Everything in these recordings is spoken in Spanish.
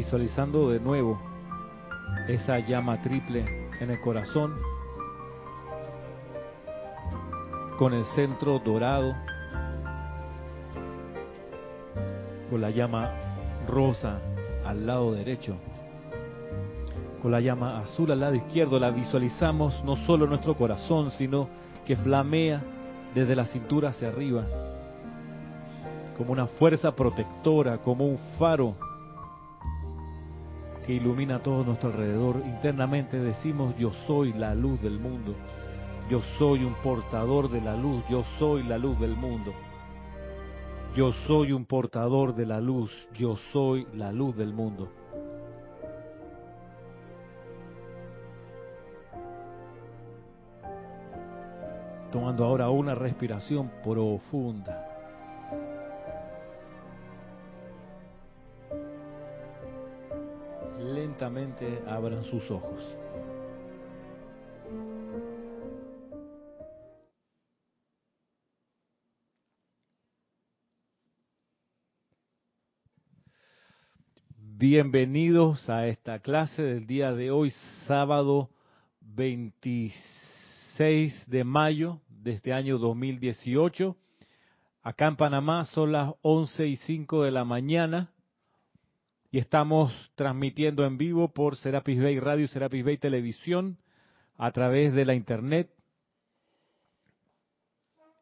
visualizando de nuevo esa llama triple en el corazón, con el centro dorado, con la llama rosa al lado derecho, con la llama azul al lado izquierdo, la visualizamos no solo en nuestro corazón, sino que flamea desde la cintura hacia arriba, como una fuerza protectora, como un faro ilumina todo nuestro alrededor. Internamente decimos, yo soy la luz del mundo, yo soy un portador de la luz, yo soy la luz del mundo. Yo soy un portador de la luz, yo soy la luz del mundo. Tomando ahora una respiración profunda. Abran sus ojos. Bienvenidos a esta clase del día de hoy, sábado 26 de mayo de este año 2018. Acá en Panamá son las 11 y 5 de la mañana y estamos transmitiendo en vivo por Serapis Bay Radio y Serapis Bay Televisión a través de la internet.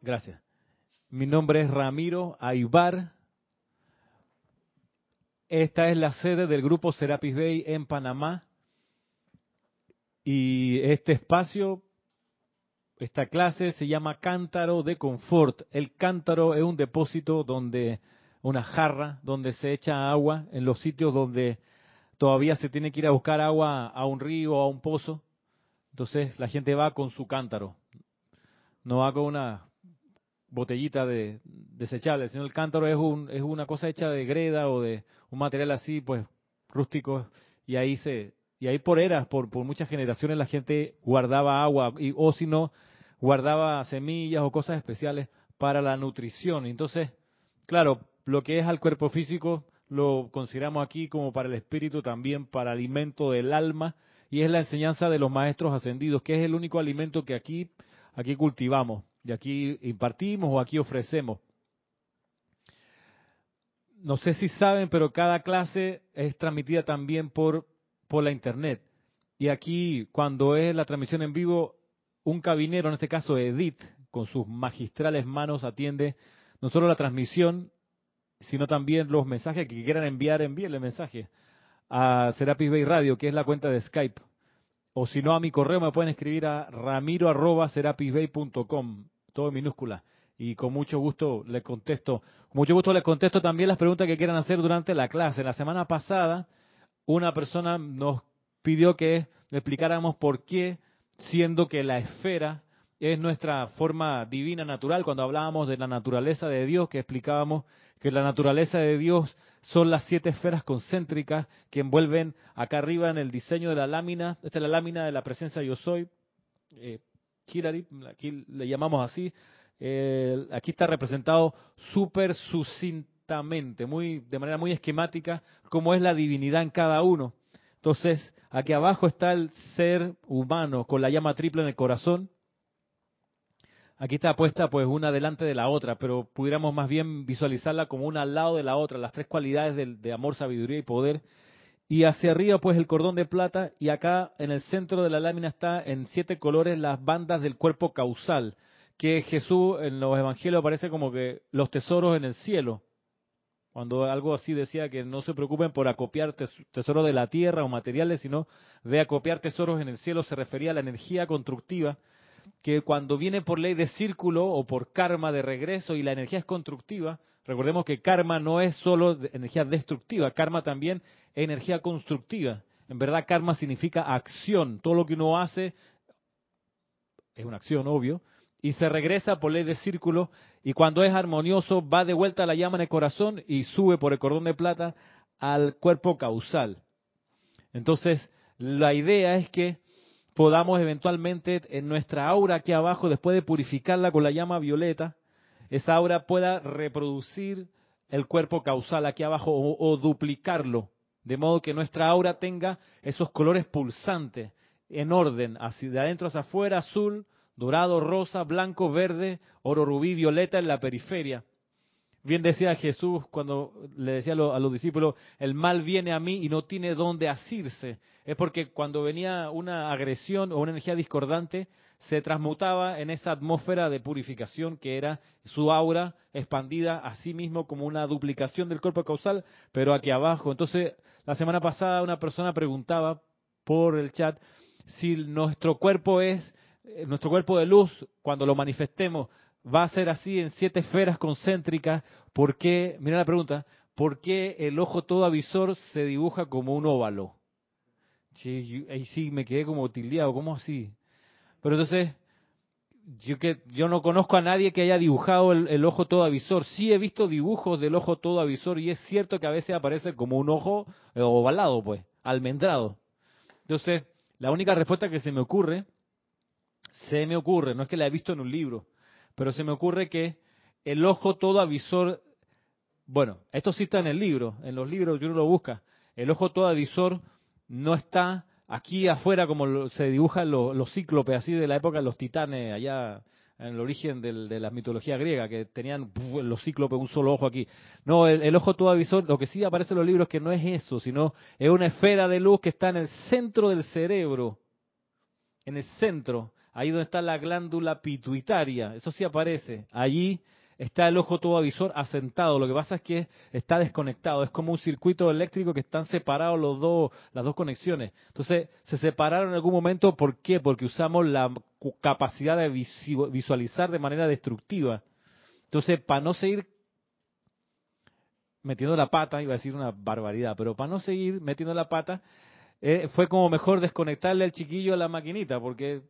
Gracias. Mi nombre es Ramiro Aybar esta es la sede del grupo Serapis Bay en Panamá. Y este espacio, esta clase se llama Cántaro de Confort. El cántaro es un depósito donde, una jarra donde se echa agua en los sitios donde todavía se tiene que ir a buscar agua a un río o a un pozo. Entonces la gente va con su cántaro. No va con una botellita de desechable, sino el cántaro es, un, es una cosa hecha de greda o de un material así, pues rústico, y ahí se, y ahí por eras, por, por muchas generaciones la gente guardaba agua, y, o si no, guardaba semillas o cosas especiales para la nutrición. Entonces, claro, lo que es al cuerpo físico lo consideramos aquí como para el espíritu también, para alimento del alma, y es la enseñanza de los maestros ascendidos, que es el único alimento que aquí, aquí cultivamos y aquí impartimos o aquí ofrecemos. No sé si saben, pero cada clase es transmitida también por, por la internet. Y aquí, cuando es la transmisión en vivo, un cabinero, en este caso Edith, con sus magistrales manos atiende no solo la transmisión, sino también los mensajes que quieran enviar, envíenle mensajes a Serapis Bay Radio, que es la cuenta de Skype. O si no, a mi correo me pueden escribir a ramiro.serapisbay.com, todo en minúscula. Y con mucho gusto le contesto. Con mucho gusto les contesto también las preguntas que quieran hacer durante la clase. La semana pasada, una persona nos pidió que explicáramos por qué, siendo que la esfera es nuestra forma divina natural, cuando hablábamos de la naturaleza de Dios, que explicábamos que la naturaleza de Dios son las siete esferas concéntricas que envuelven acá arriba en el diseño de la lámina. Esta es la lámina de la presencia yo soy. Eh, aquí le llamamos así. Aquí está representado súper sucintamente, muy, de manera muy esquemática, como es la divinidad en cada uno. Entonces, aquí abajo está el ser humano con la llama triple en el corazón, Aquí está puesta pues una delante de la otra, pero pudiéramos más bien visualizarla como una al lado de la otra, las tres cualidades de, amor, sabiduría y poder. Y hacia arriba pues el cordón de plata y acá en el centro de la lámina está en siete colores las bandas del cuerpo causal, que Jesús en los evangelios aparece como que los tesoros en el cielo. Cuando algo así decía que no se preocupen por acopiar tesoros de la tierra o materiales, sino de acopiar tesoros en el cielo, se refería a la energía constructiva que cuando viene por ley de círculo o por karma de regreso y la energía es constructiva, recordemos que karma no es solo energía destructiva, karma también es energía constructiva. En verdad, karma significa acción. Todo lo que uno hace es una acción, obvio, y se regresa por ley de círculo, y cuando es armonioso, va de vuelta la llama en el corazón y sube por el cordón de plata al cuerpo causal. Entonces, la idea es que podamos eventualmente en nuestra aura aquí abajo, después de purificarla con la llama violeta, esa aura pueda reproducir el cuerpo causal aquí abajo o, duplicarlo de modo que nuestra aura tenga esos colores pulsantes en orden, hacia de adentro hacia afuera, azul, dorado, rosa, blanco, verde, oro, rubí, violeta en la periferia. Bien decía Jesús cuando le decía a los, discípulos, el mal viene a mí y no tiene dónde asirse. Es porque cuando venía una agresión o una energía discordante, se transmutaba en esa atmósfera de purificación que era su aura expandida a sí mismo como una duplicación del cuerpo causal, pero aquí abajo. Entonces, la semana pasada una persona preguntaba por el chat si nuestro cuerpo es, eh, nuestro cuerpo de luz, cuando lo manifestemos, va a ser así en siete esferas concéntricas, ¿por qué, mira la pregunta, ¿por qué el ojo todo avisor se dibuja como un óvalo? Sí, ahí sí me quedé como tildeado, ¿cómo así? Pero entonces, yo que yo no conozco a nadie que haya dibujado el, ojo todo avisor. Sí he visto dibujos del ojo todo avisor y es cierto que a veces aparece como un ojo eh, ovalado, pues, almendrado. Entonces, la única respuesta que se me ocurre, se me ocurre, no es que la he visto en un libro, pero se me ocurre que el ojo todo avisor, bueno, esto sí está en el libro, en los libros uno lo busca, el ojo todo avisor no está aquí afuera como se dibujan los, cíclopes así de la época de los titanes allá en el origen de la mitología griega, que tenían los cíclopes un solo ojo aquí. No, el, ojo todo avisor, lo que sí aparece en los libros es que no es eso, sino es una esfera de luz que está en el centro del cerebro, en el centro, ahí donde está la glándula pituitaria, eso sí aparece. Allí está el ojo todo asentado. Lo que pasa es que está desconectado. Es como un circuito eléctrico que están separados los dos, las dos conexiones. Entonces, se separaron en algún momento. ¿Por qué? Porque usamos la capacidad de visualizar de manera destructiva. Entonces, para no seguir metiendo la pata, iba a decir una barbaridad, pero para no seguir metiendo la pata, eh, fue como mejor desconectarle al chiquillo a la maquinita, porque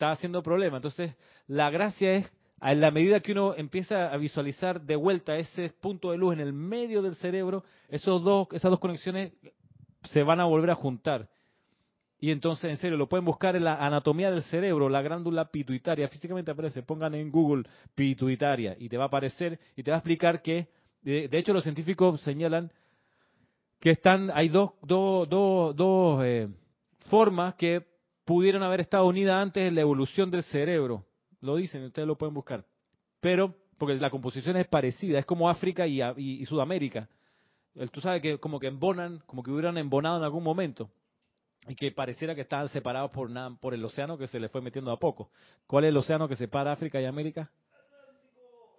estaba haciendo problema. Entonces, la gracia es en la medida que uno empieza a visualizar de vuelta ese punto de luz en el medio del cerebro, esos dos, esas dos conexiones se van a volver a juntar. Y entonces, en serio, lo pueden buscar en la anatomía del cerebro, la glándula pituitaria. Físicamente aparece, pongan en Google pituitaria y te va a aparecer y te va a explicar que, de, hecho, los científicos señalan que están, hay dos, dos, dos, dos eh, formas que pudieron haber estado unidas antes en la evolución del cerebro. Lo dicen, ustedes lo pueden buscar. Pero, porque la composición es parecida, es como África y, Sudamérica. Tú sabes que como que embonan, como que hubieran embonado en algún momento. Y que pareciera que estaban separados por, por el océano que se le fue metiendo a poco. ¿Cuál es el océano que separa África y América?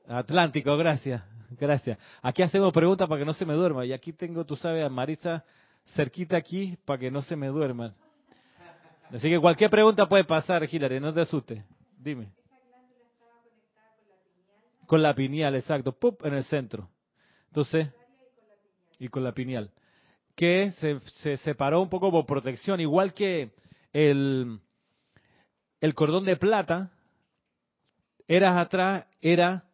Atlántico, gracias, gracias. Aquí hacemos preguntas para que no se me duerma. Y aquí tengo, tú sabes, a Marisa cerquita aquí para que no se me duerman. Así que cualquier pregunta puede pasar, Hilary, no te asustes. Dime. Con la pineal, exacto. ¡Pup! En el centro. Entonces, y con la pineal. Que se, se separó un poco por protección, igual que el, el cordón de plata, eras atrás, era,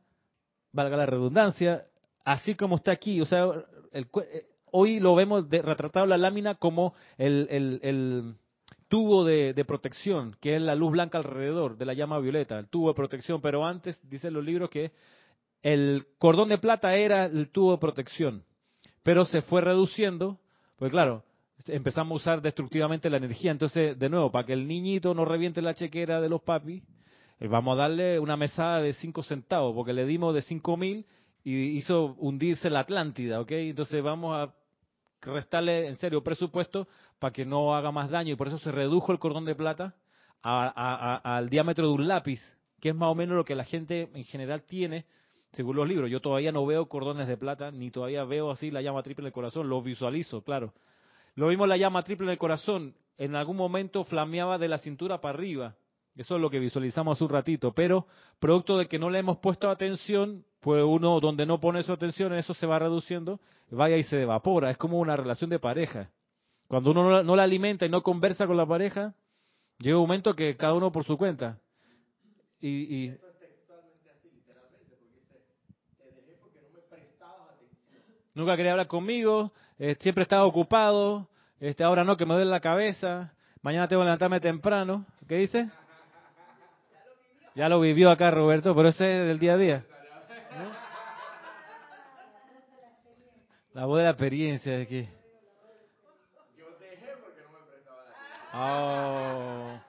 valga la redundancia, así como está aquí. O sea, el, eh, hoy lo vemos de, retratado la lámina como el, el tubo de, protección, que es la luz blanca alrededor de la llama violeta, el tubo de protección, pero antes dicen los libros que el cordón de plata era el tubo de protección, pero se fue reduciendo, pues claro, empezamos a usar destructivamente la energía, entonces de nuevo, para que el niñito no reviente la chequera de los papis, eh, vamos a darle una mesada de 5 centavos, porque le dimos de 5 mil y hizo hundirse la Atlántida, ¿ok? Entonces vamos a restarle en serio presupuesto para que no haga más daño y por eso se redujo el cordón de plata al diámetro de un lápiz, que es más o menos lo que la gente en general tiene según los libros. Yo todavía no veo cordones de plata, ni todavía veo así la llama triple en el corazón, lo visualizo, claro. Lo vimos la llama triple en el corazón, en algún momento flameaba de la cintura para arriba. Eso es lo que visualizamos hace un ratito, pero producto de que no le hemos puesto atención, pues uno donde no pone su atención, eso se va reduciendo, vaya y se evapora. Es como una relación de pareja. Cuando uno no la, alimenta y no conversa con la pareja, llega un momento que cada uno por su cuenta. Y, y Nunca quería hablar conmigo, eh, siempre estaba ocupado, este, ahora no, que me duele la cabeza, mañana tengo que levantarme temprano. ¿Qué dice? Ya lo vivió acá Roberto, pero ese es del día a día. La voz de la experiencia de que Oh.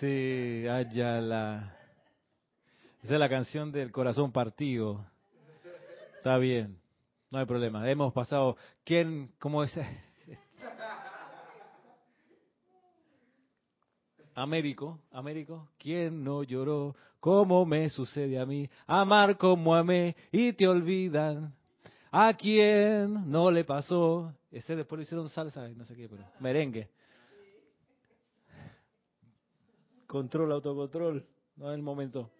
Sí, la. Esa es la canción del corazón partido. Está bien, no hay problema. Hemos pasado. ¿Quién? ¿Cómo es? Américo, Américo, ¿quién no lloró? ¿Cómo me sucede a mí? Amar como amé y te olvidan. ¿A quién no le pasó? Ese después lo hicieron salsa, no sé qué, pero merengue. Control, autocontrol, no es el momento.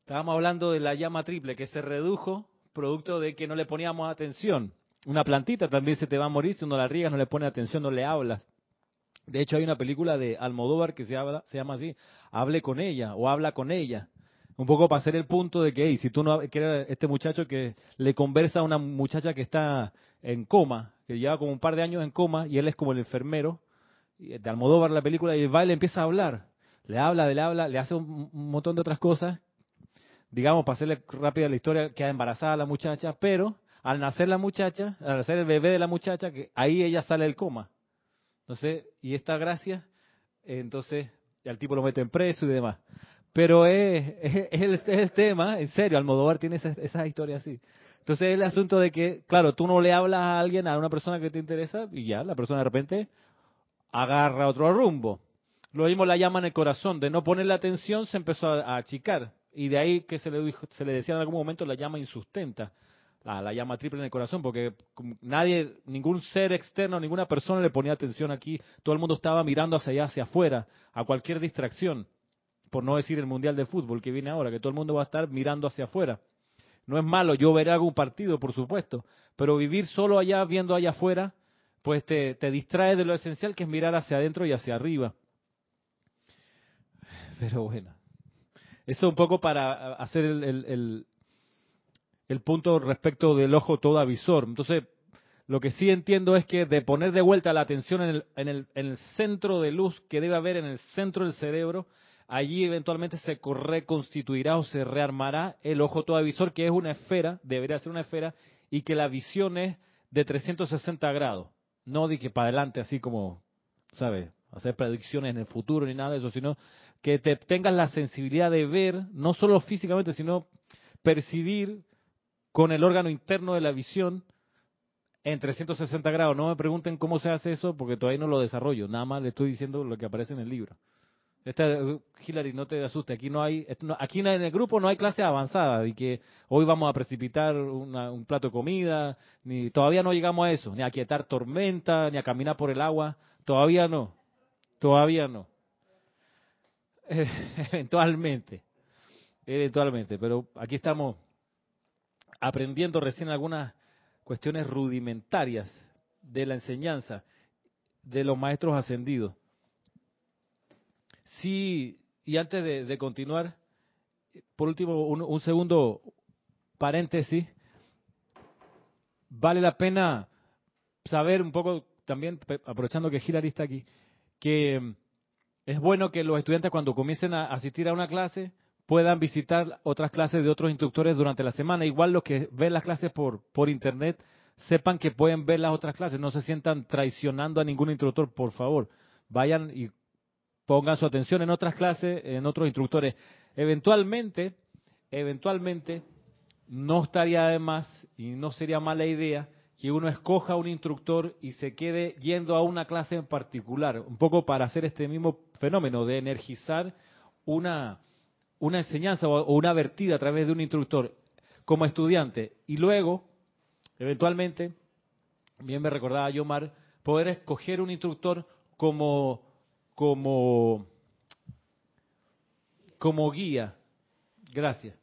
Estábamos hablando de la llama triple que se redujo producto de que no le poníamos atención. Una plantita también se te va a morir si no la riegas, no le pones atención, no le hablas. De hecho, hay una película de Almodóvar que se, habla, se llama así, Hable con ella o Habla con ella. Un poco para hacer el punto de que, si tú no, que este muchacho que le conversa a una muchacha que está en coma, que lleva como un par de años en coma, y él es como el enfermero, de Almodóvar la película, y va y le empieza a hablar le habla, le habla, le hace un, montón de otras cosas. Digamos, para hacerle rápida la historia, queda embarazada la muchacha, pero al nacer la muchacha, al nacer el bebé de la muchacha, que ahí ella sale del coma. Entonces, y esta gracia, entonces al tipo lo meten preso y demás. Pero es, el, tema, en serio, Almodóvar tiene esas, esas historias así. Entonces es el asunto de que, claro, tú no le hablas a alguien, a una persona que te interesa, y ya, la persona de repente agarra otro rumbo. Lo mismo la llama en el corazón, de no ponerle atención se empezó a, achicar. Y de ahí que se le, se le decía en algún momento la llama insustenta, la, la llama triple en el corazón, porque nadie, ningún ser externo, ninguna persona le ponía atención aquí. Todo el mundo estaba mirando hacia allá, hacia afuera, a cualquier distracción. Por no decir el Mundial de Fútbol que viene ahora, que todo el mundo va a estar mirando hacia afuera. No es malo, yo veré algún partido, por supuesto, pero vivir solo allá, viendo allá afuera, pues te, te distrae de lo esencial que es mirar hacia adentro y hacia arriba. Pero bueno, eso un poco para hacer el, el, punto respecto del ojo todo avisor. Entonces, lo que sí entiendo es que de poner de vuelta la atención en el, en el, en el centro de luz que debe haber en el centro del cerebro, allí eventualmente se reconstituirá o se rearmará el ojo todo avisor, que es una esfera, debería ser una esfera, y que la visión es de 360 grados. No de que para adelante, así como, ¿sabes? Hacer predicciones en el futuro ni nada de eso, sino que te tengas la sensibilidad de ver, no solo físicamente, sino percibir con el órgano interno de la visión en 360 grados. No me pregunten cómo se hace eso porque todavía no lo desarrollo, nada más le estoy diciendo lo que aparece en el libro. Esta, Hillary, no te asustes, aquí no hay, aquí en el grupo no hay clase avanzada y que hoy vamos a precipitar un plato de comida, ni todavía no llegamos a eso, ni a quietar tormenta, ni a caminar por el agua, todavía no, todavía no. eventualmente, eventualmente, pero aquí estamos aprendiendo recién algunas cuestiones rudimentarias de la enseñanza de los maestros ascendidos. Sí, y antes de, continuar, por último, un, segundo paréntesis, vale la pena saber un poco, también aprovechando que Hilary está aquí, que es bueno que los estudiantes cuando comiencen a asistir a una clase puedan visitar otras clases de otros instructores durante la semana. Igual los que ven las clases por, por internet sepan que pueden ver las otras clases, no se sientan traicionando a ningún instructor, por favor. Vayan y pongan su atención en otras clases, en otros instructores. Eventualmente, eventualmente, no estaría de más y no sería mala idea que uno escoja un instructor y se quede yendo a una clase en particular, un poco para hacer este mismo fenómeno de energizar una, una enseñanza o una vertida a través de un instructor como estudiante y luego, eventualmente, bien me recordaba Yomar, poder escoger un instructor como, como, como guía. Gracias.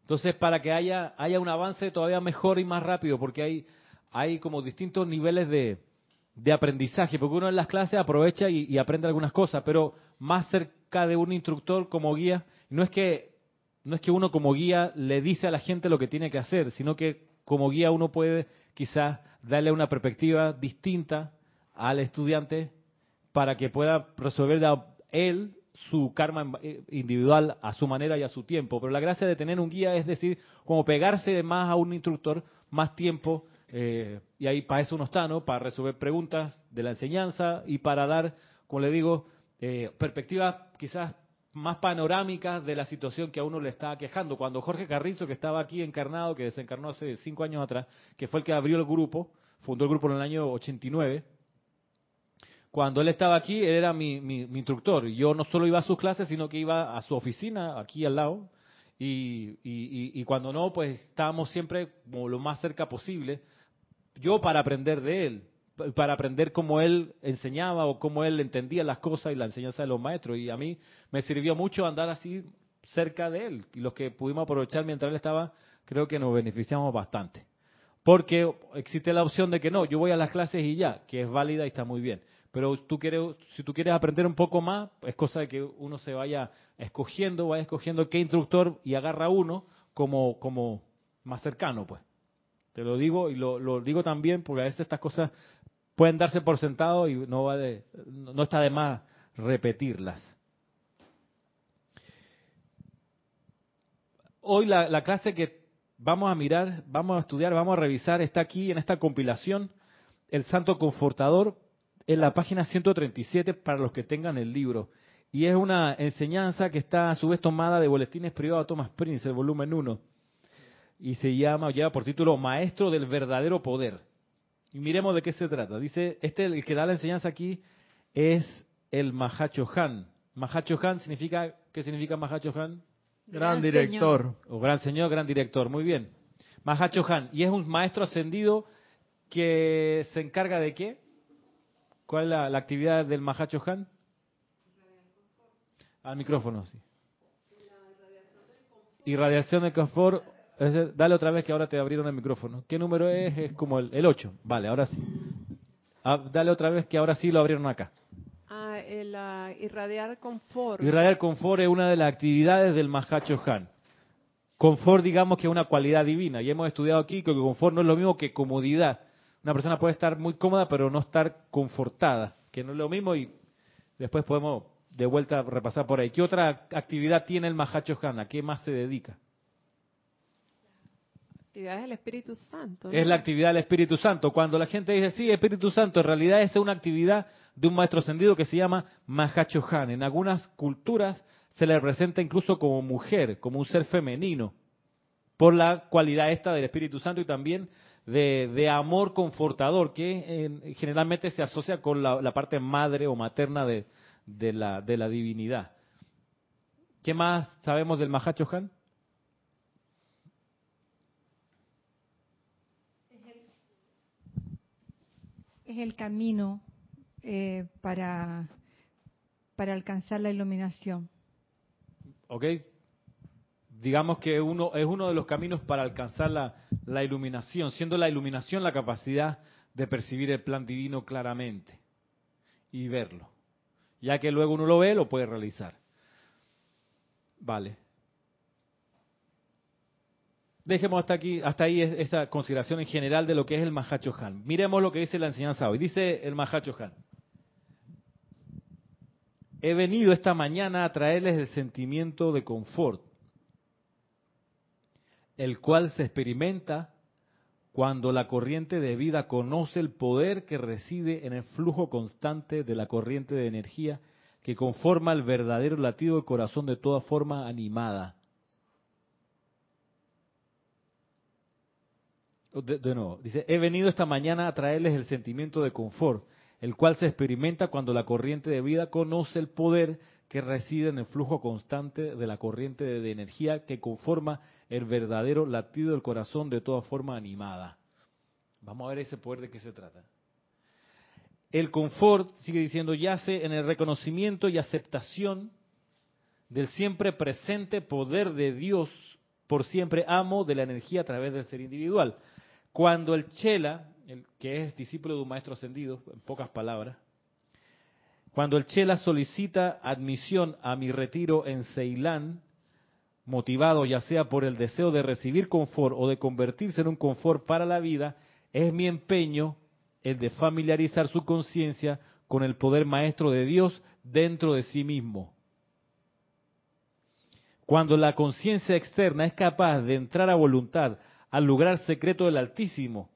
Entonces, para que haya, haya un avance todavía mejor y más rápido, porque hay hay como distintos niveles de, aprendizaje, porque uno en las clases aprovecha y, aprende algunas cosas, pero más cerca de un instructor como guía, no es que no es que uno como guía le dice a la gente lo que tiene que hacer, sino que como guía uno puede quizás darle una perspectiva distinta al estudiante para que pueda resolver él su karma individual a su manera y a su tiempo. Pero la gracia de tener un guía es decir, como pegarse más a un instructor más tiempo Eh, y ahí para eso uno está, ¿no? Para resolver preguntas de la enseñanza y para dar, como le digo, eh, perspectivas quizás más panorámicas de la situación que a uno le está quejando. Cuando Jorge Carrizo, que estaba aquí encarnado, que desencarnó hace cinco años atrás, que fue el que abrió el grupo, fundó el grupo en el año 89, cuando él estaba aquí, él era mi, mi, instructor. Yo no solo iba a sus clases, sino que iba a su oficina, aquí al lado. Y, y, y, cuando no, pues estábamos siempre como lo más cerca posible. Yo para aprender de él, para aprender cómo él enseñaba o cómo él entendía las cosas y la enseñanza de los maestros. Y a mí me sirvió mucho andar así cerca de él. Y los que pudimos aprovechar mientras él estaba, creo que nos beneficiamos bastante. Porque existe la opción de que no, yo voy a las clases y ya, que es válida y está muy bien. Pero tú quieres, si tú quieres aprender un poco más, es cosa de que uno se vaya escogiendo, vaya escogiendo qué instructor y agarra uno como, más cercano, pues. Te lo digo y lo, digo también porque a veces estas cosas pueden darse por sentado y no, va de, no está de más repetirlas. Hoy la clase que vamos a mirar, vamos a estudiar, vamos a revisar, está aquí en esta compilación, El Santo Confortador, en la página 137 para los que tengan el libro. Y es una enseñanza que está a su vez tomada de Boletines Privados Thomas Prince, el volumen 1. Y se llama, lleva por título Maestro del Verdadero Poder. Y miremos de qué se trata. Dice, este el que da la enseñanza aquí es el Mahacho Han. Mahacho Han significa, ¿qué significa Mahacho Han? Gran, director. O gran señor, gran director. Muy bien. Mahacho Han. Y es un maestro ascendido que se encarga de qué? ¿Cuál es la, actividad del Mahacho Han? Al micrófono, sí. Irradiación de confort dale otra vez que ahora te abrieron el micrófono. ¿Qué número es? Es como el, 8. Vale, ahora sí. Ah, dale otra vez que ahora sí lo abrieron acá. Ah, el, irradiar confort. Irradiar confort es una de las actividades del Mahacho Han. Confort, digamos que es una cualidad divina. Y hemos estudiado aquí que confort no es lo mismo que comodidad. Una persona puede estar muy cómoda, pero no estar confortada, que no es lo mismo. Y después podemos de vuelta repasar por ahí. ¿Qué otra actividad tiene el Mahacho? ¿A qué más se dedica? actividad del Espíritu Santo. Es la actividad del Espíritu Santo. Cuando la gente dice, sí, Espíritu Santo, en realidad es una actividad de un maestro ascendido que se llama Han. En algunas culturas se le representa incluso como mujer, como un ser femenino, por la cualidad esta del Espíritu Santo y también de, amor confortador, que generalmente se asocia con la, parte madre o materna de, la, de la divinidad. ¿Qué más sabemos del Han? es el camino eh, para, para alcanzar la iluminación. Ok, digamos que uno es uno de los caminos para alcanzar la, iluminación, siendo la iluminación la capacidad de percibir el plan divino claramente y verlo. Ya que luego uno lo ve, lo puede realizar. Vale. Dejemos hasta aquí, hasta ahí esa consideración en general de lo que es el Mahacho Han. Miremos lo que dice la enseñanza hoy. Dice el Mahacho Han. He venido esta mañana a traerles el sentimiento de confort, el cual se experimenta cuando la corriente de vida conoce el poder que reside en el flujo constante de la corriente de energía que conforma el verdadero latido del corazón de toda forma animada. De, nuevo, dice, he venido esta mañana a traerles el sentimiento de confort, el cual se experimenta cuando la corriente de vida conoce el poder que reside en el flujo constante de la corriente de, energía que conforma el verdadero latido del corazón de toda forma animada. Vamos a ver ese poder de qué se trata. El confort, sigue diciendo, yace en el reconocimiento y aceptación del siempre presente poder de Dios por siempre amo de la energía a través del ser individual. Cuando el Chela, el que es discípulo de un maestro ascendido, en pocas palabras, cuando el Chela solicita admisión a mi retiro en Ceilán, motivado ya sea por el deseo de recibir confort o de convertirse en un confort para la vida, es mi empeño el de familiarizar su conciencia con el poder maestro de Dios dentro de sí mismo. Cuando la conciencia externa es capaz de entrar a voluntad al lugar secreto del Altísimo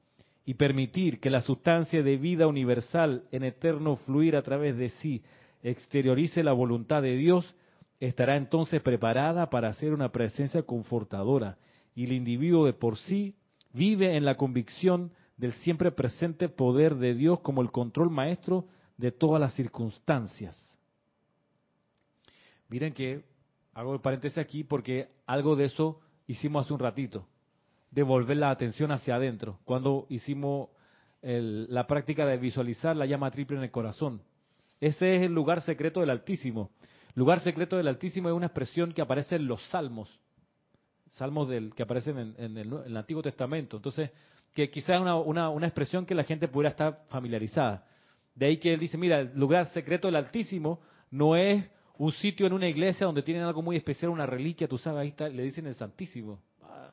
y permitir que la sustancia de vida universal en eterno fluir a través de sí exteriorice la voluntad de Dios, estará entonces preparada para ser una presencia confortadora y el individuo de por sí vive en la convicción del siempre presente poder de Dios como el control maestro de todas las circunstancias. Miren que hago el paréntesis aquí porque algo de eso hicimos hace un ratito, de volver la atención hacia adentro, cuando hicimos la práctica de visualizar la llama triple en el corazón. Ese es el lugar secreto del Altísimo. Lugar secreto del Altísimo es una expresión que aparece en los salmos, salmos del, que aparecen en, el, Antiguo Testamento. Entonces, que quizás es una, una, una, expresión que la gente pudiera estar familiarizada. De ahí que él dice, mira, el lugar secreto del Altísimo no es un sitio en una iglesia donde tienen algo muy especial, una reliquia, tú sabes, ahí está, le dicen el Santísimo. Ah,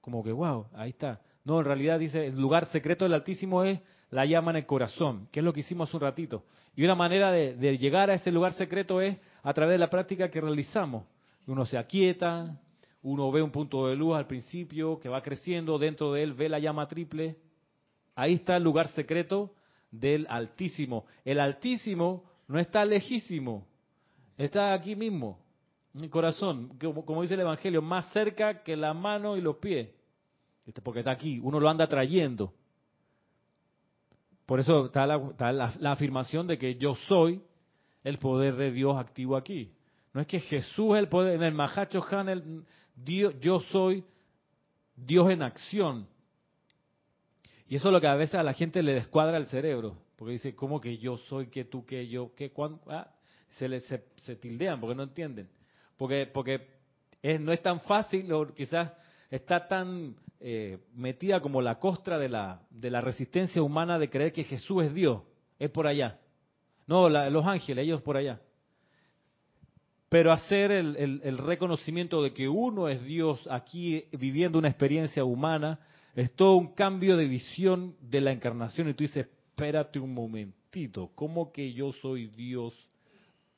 como que, wow, ahí está. No, en realidad dice, el lugar secreto del Altísimo es la llama en el corazón, que es lo que hicimos hace un ratito. Y una manera de, llegar a ese lugar secreto es a través de la práctica que realizamos. Uno se aquieta, uno ve un punto de luz al principio que va creciendo, dentro de él ve la llama triple. Ahí está el lugar secreto del Altísimo. El Altísimo no está lejísimo, Está aquí mismo, en el corazón, como, dice el Evangelio, más cerca que la mano y los pies. Este, porque está aquí, uno lo anda trayendo. Por eso está la, afirmación de que yo soy el poder de Dios activo aquí. No es que Jesús es el poder, en el Mahacho Han, el, Dios, yo soy Dios en acción. Y eso es lo que a veces a la gente le descuadra el cerebro. Porque dice, ¿cómo que yo soy, que tú, que yo, que cuándo? Ah, se, les, se, tildean porque no entienden. Porque, porque es, no es tan fácil, o quizás está tan eh, metida como la costra de la, de la resistencia humana de creer que Jesús es Dios. Es por allá. No, los ángeles, ellos por allá. Pero hacer el, el, el, reconocimiento de que uno es Dios aquí viviendo una experiencia humana es todo un cambio de visión de la encarnación. Y tú dices, espérate un momentito, ¿cómo que yo soy Dios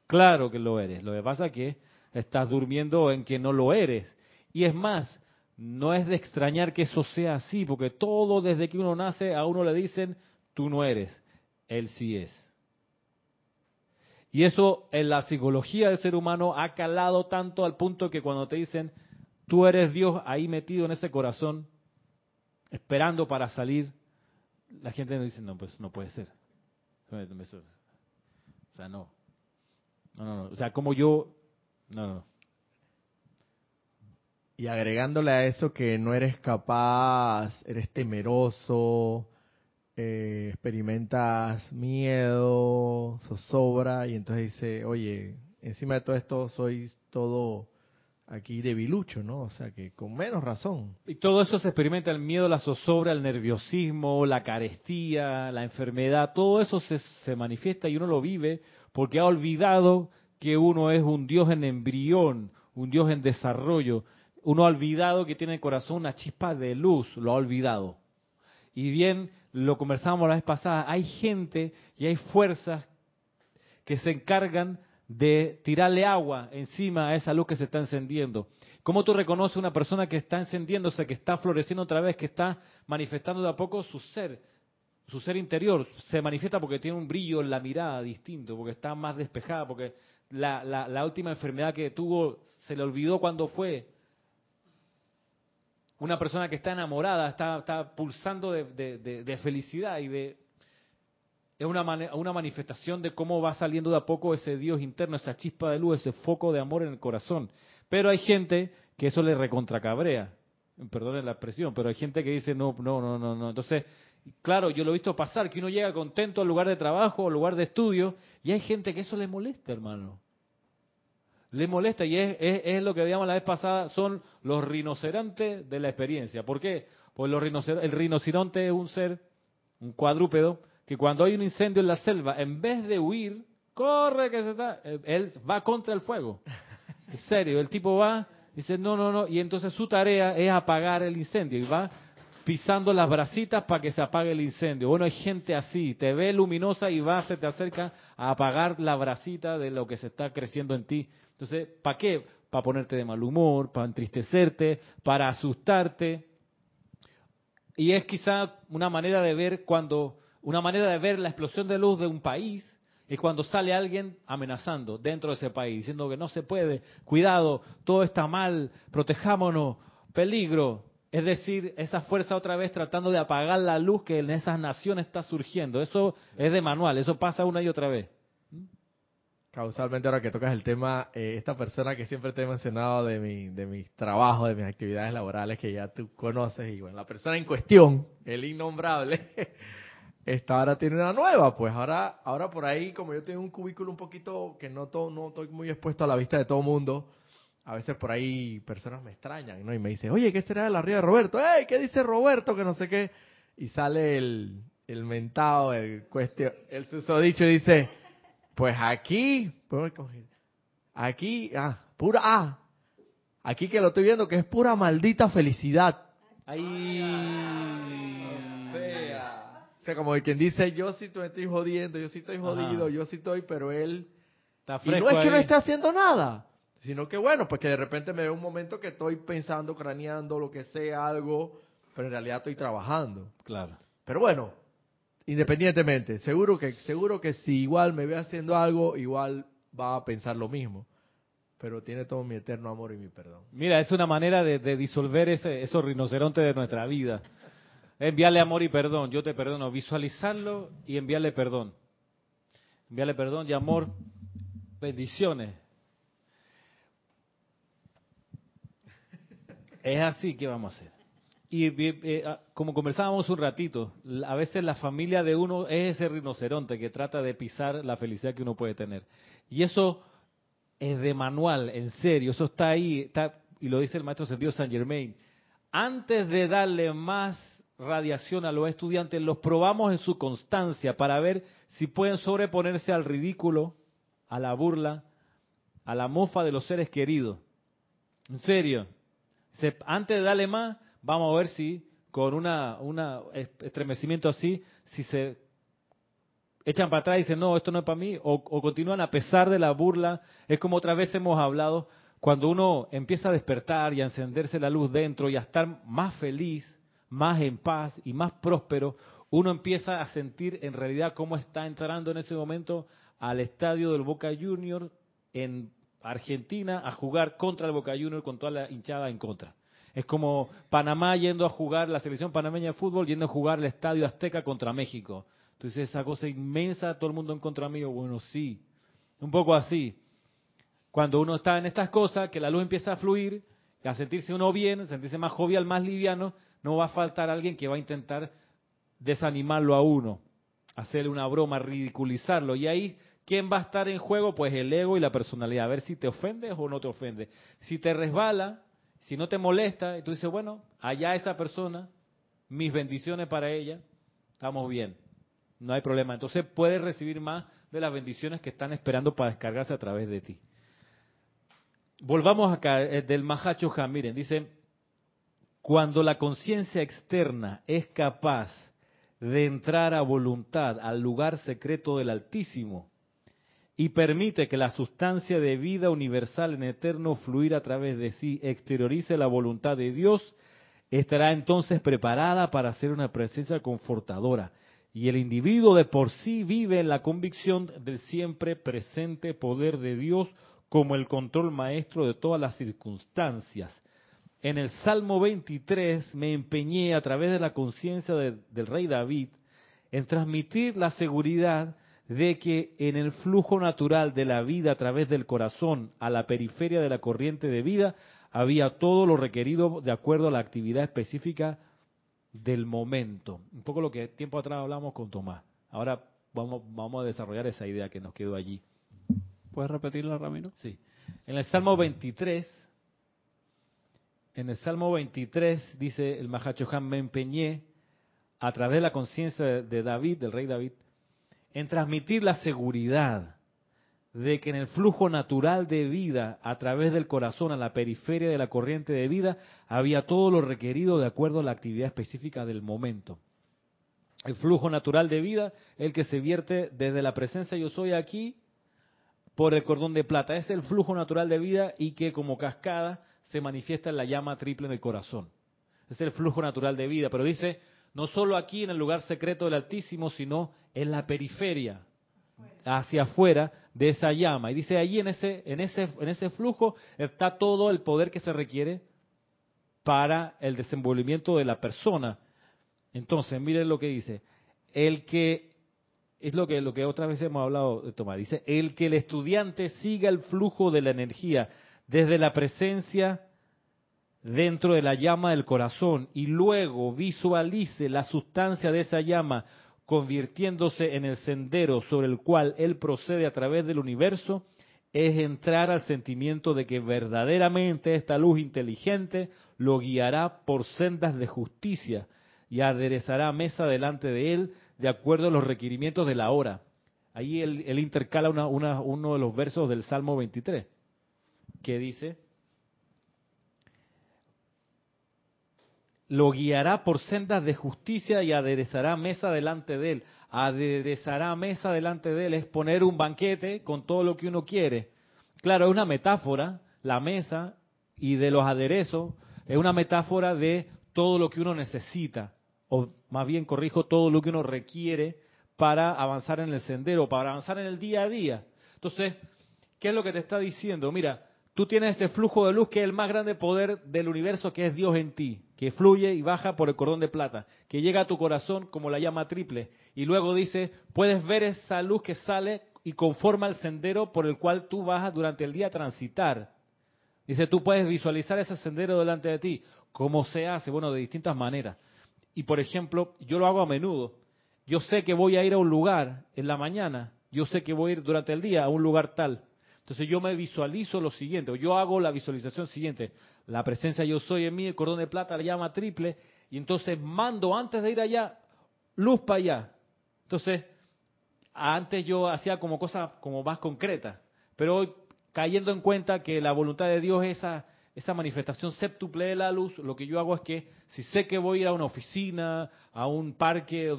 Claro que lo eres. Lo que pasa es que estás durmiendo en que no lo eres. Y es más, no es de extrañar que eso sea así, porque todo desde que uno nace a uno le dicen, tú no eres, él sí es. Y eso en la psicología del ser humano ha calado tanto al punto que cuando te dicen, tú eres Dios ahí metido en ese corazón, esperando para salir, la gente nos dice, no, pues no puede ser. O sea, no. No, no, no. O sea, como yo... No, no. Y agregándole a eso que no eres capaz, eres temeroso, eh, experimentas miedo, zozobra, y entonces dice, oye, encima de todo esto soy todo aquí debilucho, ¿no? O sea que con menos razón. Y todo eso se experimenta, el miedo, la zozobra, el nerviosismo, la carestía, la enfermedad, todo eso se, se manifiesta y uno lo vive porque ha olvidado que uno es un Dios en embrión, un Dios en desarrollo. Uno ha olvidado que tiene en el corazón una chispa de luz, lo ha olvidado. Y bien, lo conversamos la vez pasada, hay gente y hay fuerzas que se encargan de tirarle agua encima a esa luz que se está encendiendo. ¿Cómo tú reconoces una persona que está encendiéndose, que está floreciendo otra vez, que está manifestando de a poco su ser? su ser interior se manifiesta porque tiene un brillo en la mirada distinto, porque está más despejada, porque la, la, última enfermedad que tuvo se le olvidó cuando fue. Una persona que está enamorada, está, está pulsando de, de, felicidad y de... Es una, una manifestación de cómo va saliendo de a poco ese Dios interno, esa chispa de luz, ese foco de amor en el corazón. Pero hay gente que eso le recontracabrea, perdonen la expresión, pero hay gente que dice no, no, no, no, no. Entonces, Claro, yo lo he visto pasar, que uno llega contento al lugar de trabajo, al lugar de estudio, y hay gente que eso le molesta, hermano. Le molesta, y es, es, lo que veíamos la vez pasada, son los rinocerontes de la experiencia. ¿Por qué? Pues los el rinoceronte es un ser, un cuadrúpedo, que cuando hay un incendio en la selva, en vez de huir, corre que se está, él va contra el fuego. En serio, el tipo va, dice, no, no, no, y entonces su tarea es apagar el incendio, y va pisando las brasitas para que se apague el incendio. Bueno, hay gente así, te ve luminosa y va, se te acerca a apagar la brasita de lo que se está creciendo en ti. Entonces, ¿para qué? Para ponerte de mal humor, para entristecerte, para asustarte. y es quizá una manera de ver cuando, una manera de ver la explosión de luz de un país es cuando sale alguien amenazando dentro de ese país, diciendo que no se puede, cuidado, todo está mal, protejámonos, peligro. Es decir, esa fuerza otra vez tratando de apagar la luz que en esas naciones está surgiendo. Eso es de manual, eso pasa una y otra vez. Causalmente ahora que tocas el tema, eh, esta persona que siempre te he mencionado de, mi, de mis trabajos, de mis actividades laborales que ya tú conoces, y bueno, la persona en cuestión, el innombrable, esta ahora tiene una nueva, pues ahora, ahora por ahí, como yo tengo un cubículo un poquito que no, todo, no estoy muy expuesto a la vista de todo mundo, a veces por ahí personas me extrañan, ¿no? Y me dicen, oye, ¿qué será de la ría de Roberto? ¡Ey! ¿Qué dice Roberto? Que no sé qué. Y sale el, el mentado, el cuestión, el susodicho y dice, pues aquí, aquí, ah, pura, ah, aquí que lo estoy viendo que es pura maldita felicidad. Ahí. O sea, como quien dice, yo sí me estoy jodiendo, yo sí estoy jodido, Ajá. yo sí estoy, pero él... Está Y fresco no es que no esté haciendo nada, sino que bueno, pues que de repente me ve un momento que estoy pensando, craneando, lo que sea, algo, pero en realidad estoy trabajando. Claro. Pero bueno, independientemente, seguro que seguro que si igual me ve haciendo algo, igual va a pensar lo mismo. Pero tiene todo mi eterno amor y mi perdón. Mira, es una manera de, de disolver ese, esos rinocerontes de nuestra vida. Enviarle amor y perdón. Yo te perdono. Visualizarlo y enviarle perdón. Enviarle perdón y amor. Bendiciones. Es así que vamos a hacer. Y vi- eh, ah, como conversábamos un ratito, a veces la familia de uno es ese rinoceronte que trata de pisar la felicidad que uno puede tener. Y eso es de manual, en serio, eso está ahí, está, y lo dice el maestro sentido San Germain. Antes de darle más radiación a los estudiantes, los probamos en su constancia para ver si pueden sobreponerse al ridículo, a la burla, a la mofa de los seres queridos. En serio. Antes de darle más, vamos a ver si con una, una estremecimiento así, si se echan para atrás y dicen, no, esto no es para mí, o, continúan a pesar de la burla. Es como otra vez hemos hablado, cuando uno empieza a despertar y a encenderse la luz dentro y a estar más feliz, más en paz y más próspero, uno empieza a sentir en realidad cómo está entrando en ese momento al estadio del Boca Junior en Argentina a jugar contra el Boca Junior con toda la hinchada en contra. Es como Panamá yendo a jugar, la selección panameña de fútbol yendo a jugar el estadio Azteca contra México. Entonces esa cosa inmensa, todo el mundo en contra mío, bueno, sí, un poco así. Cuando uno está en estas cosas, que la luz empieza a fluir, a sentirse uno bien, sentirse más jovial, más liviano, no va a faltar alguien que va a intentar desanimarlo a uno, hacerle una broma, ridiculizarlo. Y ahí, ¿quién va a estar en juego? Pues el ego y la personalidad. A ver si te ofendes o no te ofendes. Si te resbala, si no te molesta, y tú dices, bueno, allá esa persona, mis bendiciones para ella, estamos bien. No hay problema. Entonces puedes recibir más de las bendiciones que están esperando para descargarse a través de ti. Volvamos acá eh, del Mahacho. Miren, dice, cuando la conciencia externa es capaz de entrar a voluntad al lugar secreto del Altísimo y permite que la sustancia de vida universal en eterno fluir a través de sí exteriorice la voluntad de Dios, estará entonces preparada para ser una presencia confortadora. Y el individuo de por sí vive en la convicción del siempre presente poder de Dios como el control maestro de todas las circunstancias. En el Salmo 23 me empeñé a través de la conciencia de- del rey David en transmitir la seguridad de que en el flujo natural de la vida a través del corazón a la periferia de la corriente de vida había todo lo requerido de acuerdo a la actividad específica del momento. Un poco lo que tiempo atrás hablamos con Tomás. Ahora vamos, vamos a desarrollar esa idea que nos quedó allí. ¿Puedes repetirla, Ramiro? Sí. En el Salmo 23, en el Salmo 23 dice el Mahachohan, me empeñé a través de la conciencia de- de David, del rey David, en transmitir la seguridad de que en el flujo natural de vida a través del corazón a la periferia de la corriente de vida había todo lo requerido de acuerdo a la actividad específica del momento. El flujo natural de vida, el que se vierte desde la presencia yo soy aquí por el cordón de plata. Es el flujo natural de vida y que como cascada se manifiesta en la llama triple en el corazón. es el flujo natural de vida. Pero dice, no solo aquí en el lugar secreto del Altísimo, sino en la periferia, hacia afuera de esa llama. Y dice, allí en ese, en ese, en ese flujo está todo el poder que se requiere para el desenvolvimiento de la persona. Entonces, miren lo que dice. El que, es lo que, lo que otra vez hemos hablado de Tomás, dice, el que el estudiante siga el flujo de la energía desde la presencia dentro de la llama del corazón y luego visualice la sustancia de esa llama convirtiéndose en el sendero sobre el cual él procede a través del universo, es entrar al sentimiento de que verdaderamente esta luz inteligente lo guiará por sendas de justicia y aderezará mesa delante de él de acuerdo a los requerimientos de la hora. Ahí él, intercala uno de los versos del Salmo 23, que dice, lo guiará por sendas de justicia y aderezará mesa delante de él. Aderezará mesa delante de él es poner un banquete con todo lo que uno quiere. Claro, es una metáfora, la mesa y de los aderezos, es una metáfora de todo lo que uno necesita, o más bien corrijo, todo lo que uno requiere para avanzar en el sendero, para avanzar en el día a día. Entonces, ¿qué es lo que te está diciendo? Mira, tú tienes ese flujo de luz que es el más grande poder del universo, que es Dios en ti, que fluye y baja por el cordón de plata, que llega a tu corazón como la llama triple. Y luego dice, puedes ver esa luz que sale y conforma el sendero por el cual tú vas durante el día a transitar. Dice, tú puedes visualizar ese sendero delante de ti. ¿Cómo se hace? Bueno, de distintas maneras. Y por ejemplo, yo lo hago a menudo. Yo sé que voy a ir a un lugar en la mañana. Yo sé que voy a ir durante el día a un lugar tal. Entonces yo me visualizo lo siguiente, o yo hago la visualización siguiente. La presencia yo soy en mí, el cordón de plata la llama triple, y entonces mando antes de ir allá, luz para allá. Entonces, antes yo hacía como cosas como más concretas, pero hoy cayendo en cuenta que la voluntad de Dios es esa, esa manifestación séptuple de la luz, lo que yo hago es que si sé que voy a ir a una oficina, a un parque,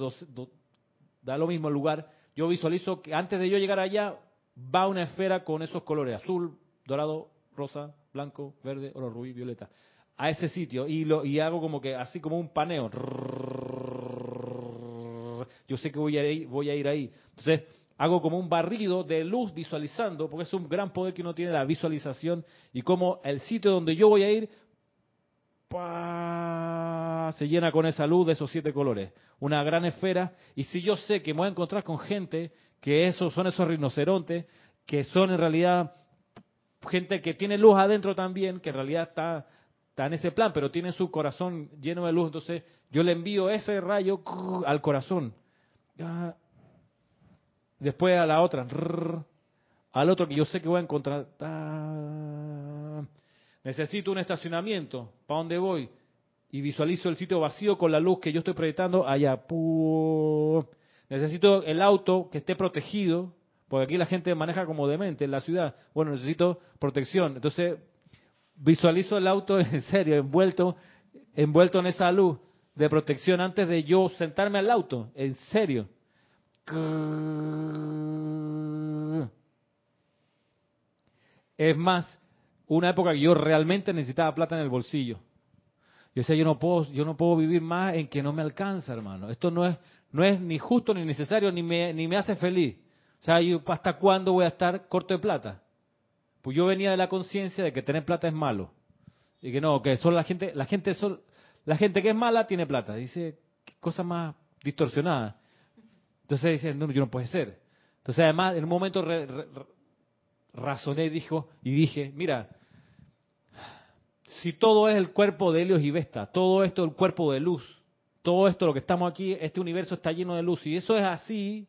da lo mismo el lugar, yo visualizo que antes de yo llegar allá va una esfera con esos colores, azul, dorado, rosa, blanco, verde, oro, rubí, violeta, a ese sitio y, lo, y hago como que así como un paneo yo sé que voy a ir, voy a ir ahí. Entonces, hago como un barrido de luz visualizando, porque es un gran poder que uno tiene la visualización y como el sitio donde yo voy a ir se llena con esa luz de esos siete colores, una gran esfera. Y si yo sé que me voy a encontrar con gente que esos son esos rinocerontes, que son en realidad gente que tiene luz adentro también, que en realidad está, está en ese plan, pero tiene su corazón lleno de luz, entonces yo le envío ese rayo al corazón Después a la otra. Al otro que yo sé que voy a encontrar. Necesito un estacionamiento. ¿Para dónde voy? Y visualizo el sitio vacío con la luz que yo estoy proyectando allá. Necesito el auto que esté protegido. Porque aquí la gente maneja como demente en la ciudad. Bueno, necesito protección. Entonces visualizo el auto en serio, envuelto, envuelto en esa luz de protección antes de yo sentarme al auto, en serio. Es más, una época que yo realmente necesitaba plata en el bolsillo. Yo decía, yo no puedo, yo no puedo vivir más en que no me alcanza, hermano. Esto no es, no es ni justo ni necesario ni me, ni me hace feliz. O sea, ¿hasta cuándo voy a estar corto de plata? Pues yo venía de la conciencia de que tener plata es malo. Y que no, que solo la gente, la gente, solo, la gente que es mala tiene plata. Dice, qué cosa más distorsionada. Entonces dice, no, yo no puede ser. Entonces además en un momento razoné y, dijo, y dije, mira, si todo es el cuerpo de Helios y Vesta, todo esto es el cuerpo de luz, todo esto, lo que estamos aquí, este universo está lleno de luz, y eso es así,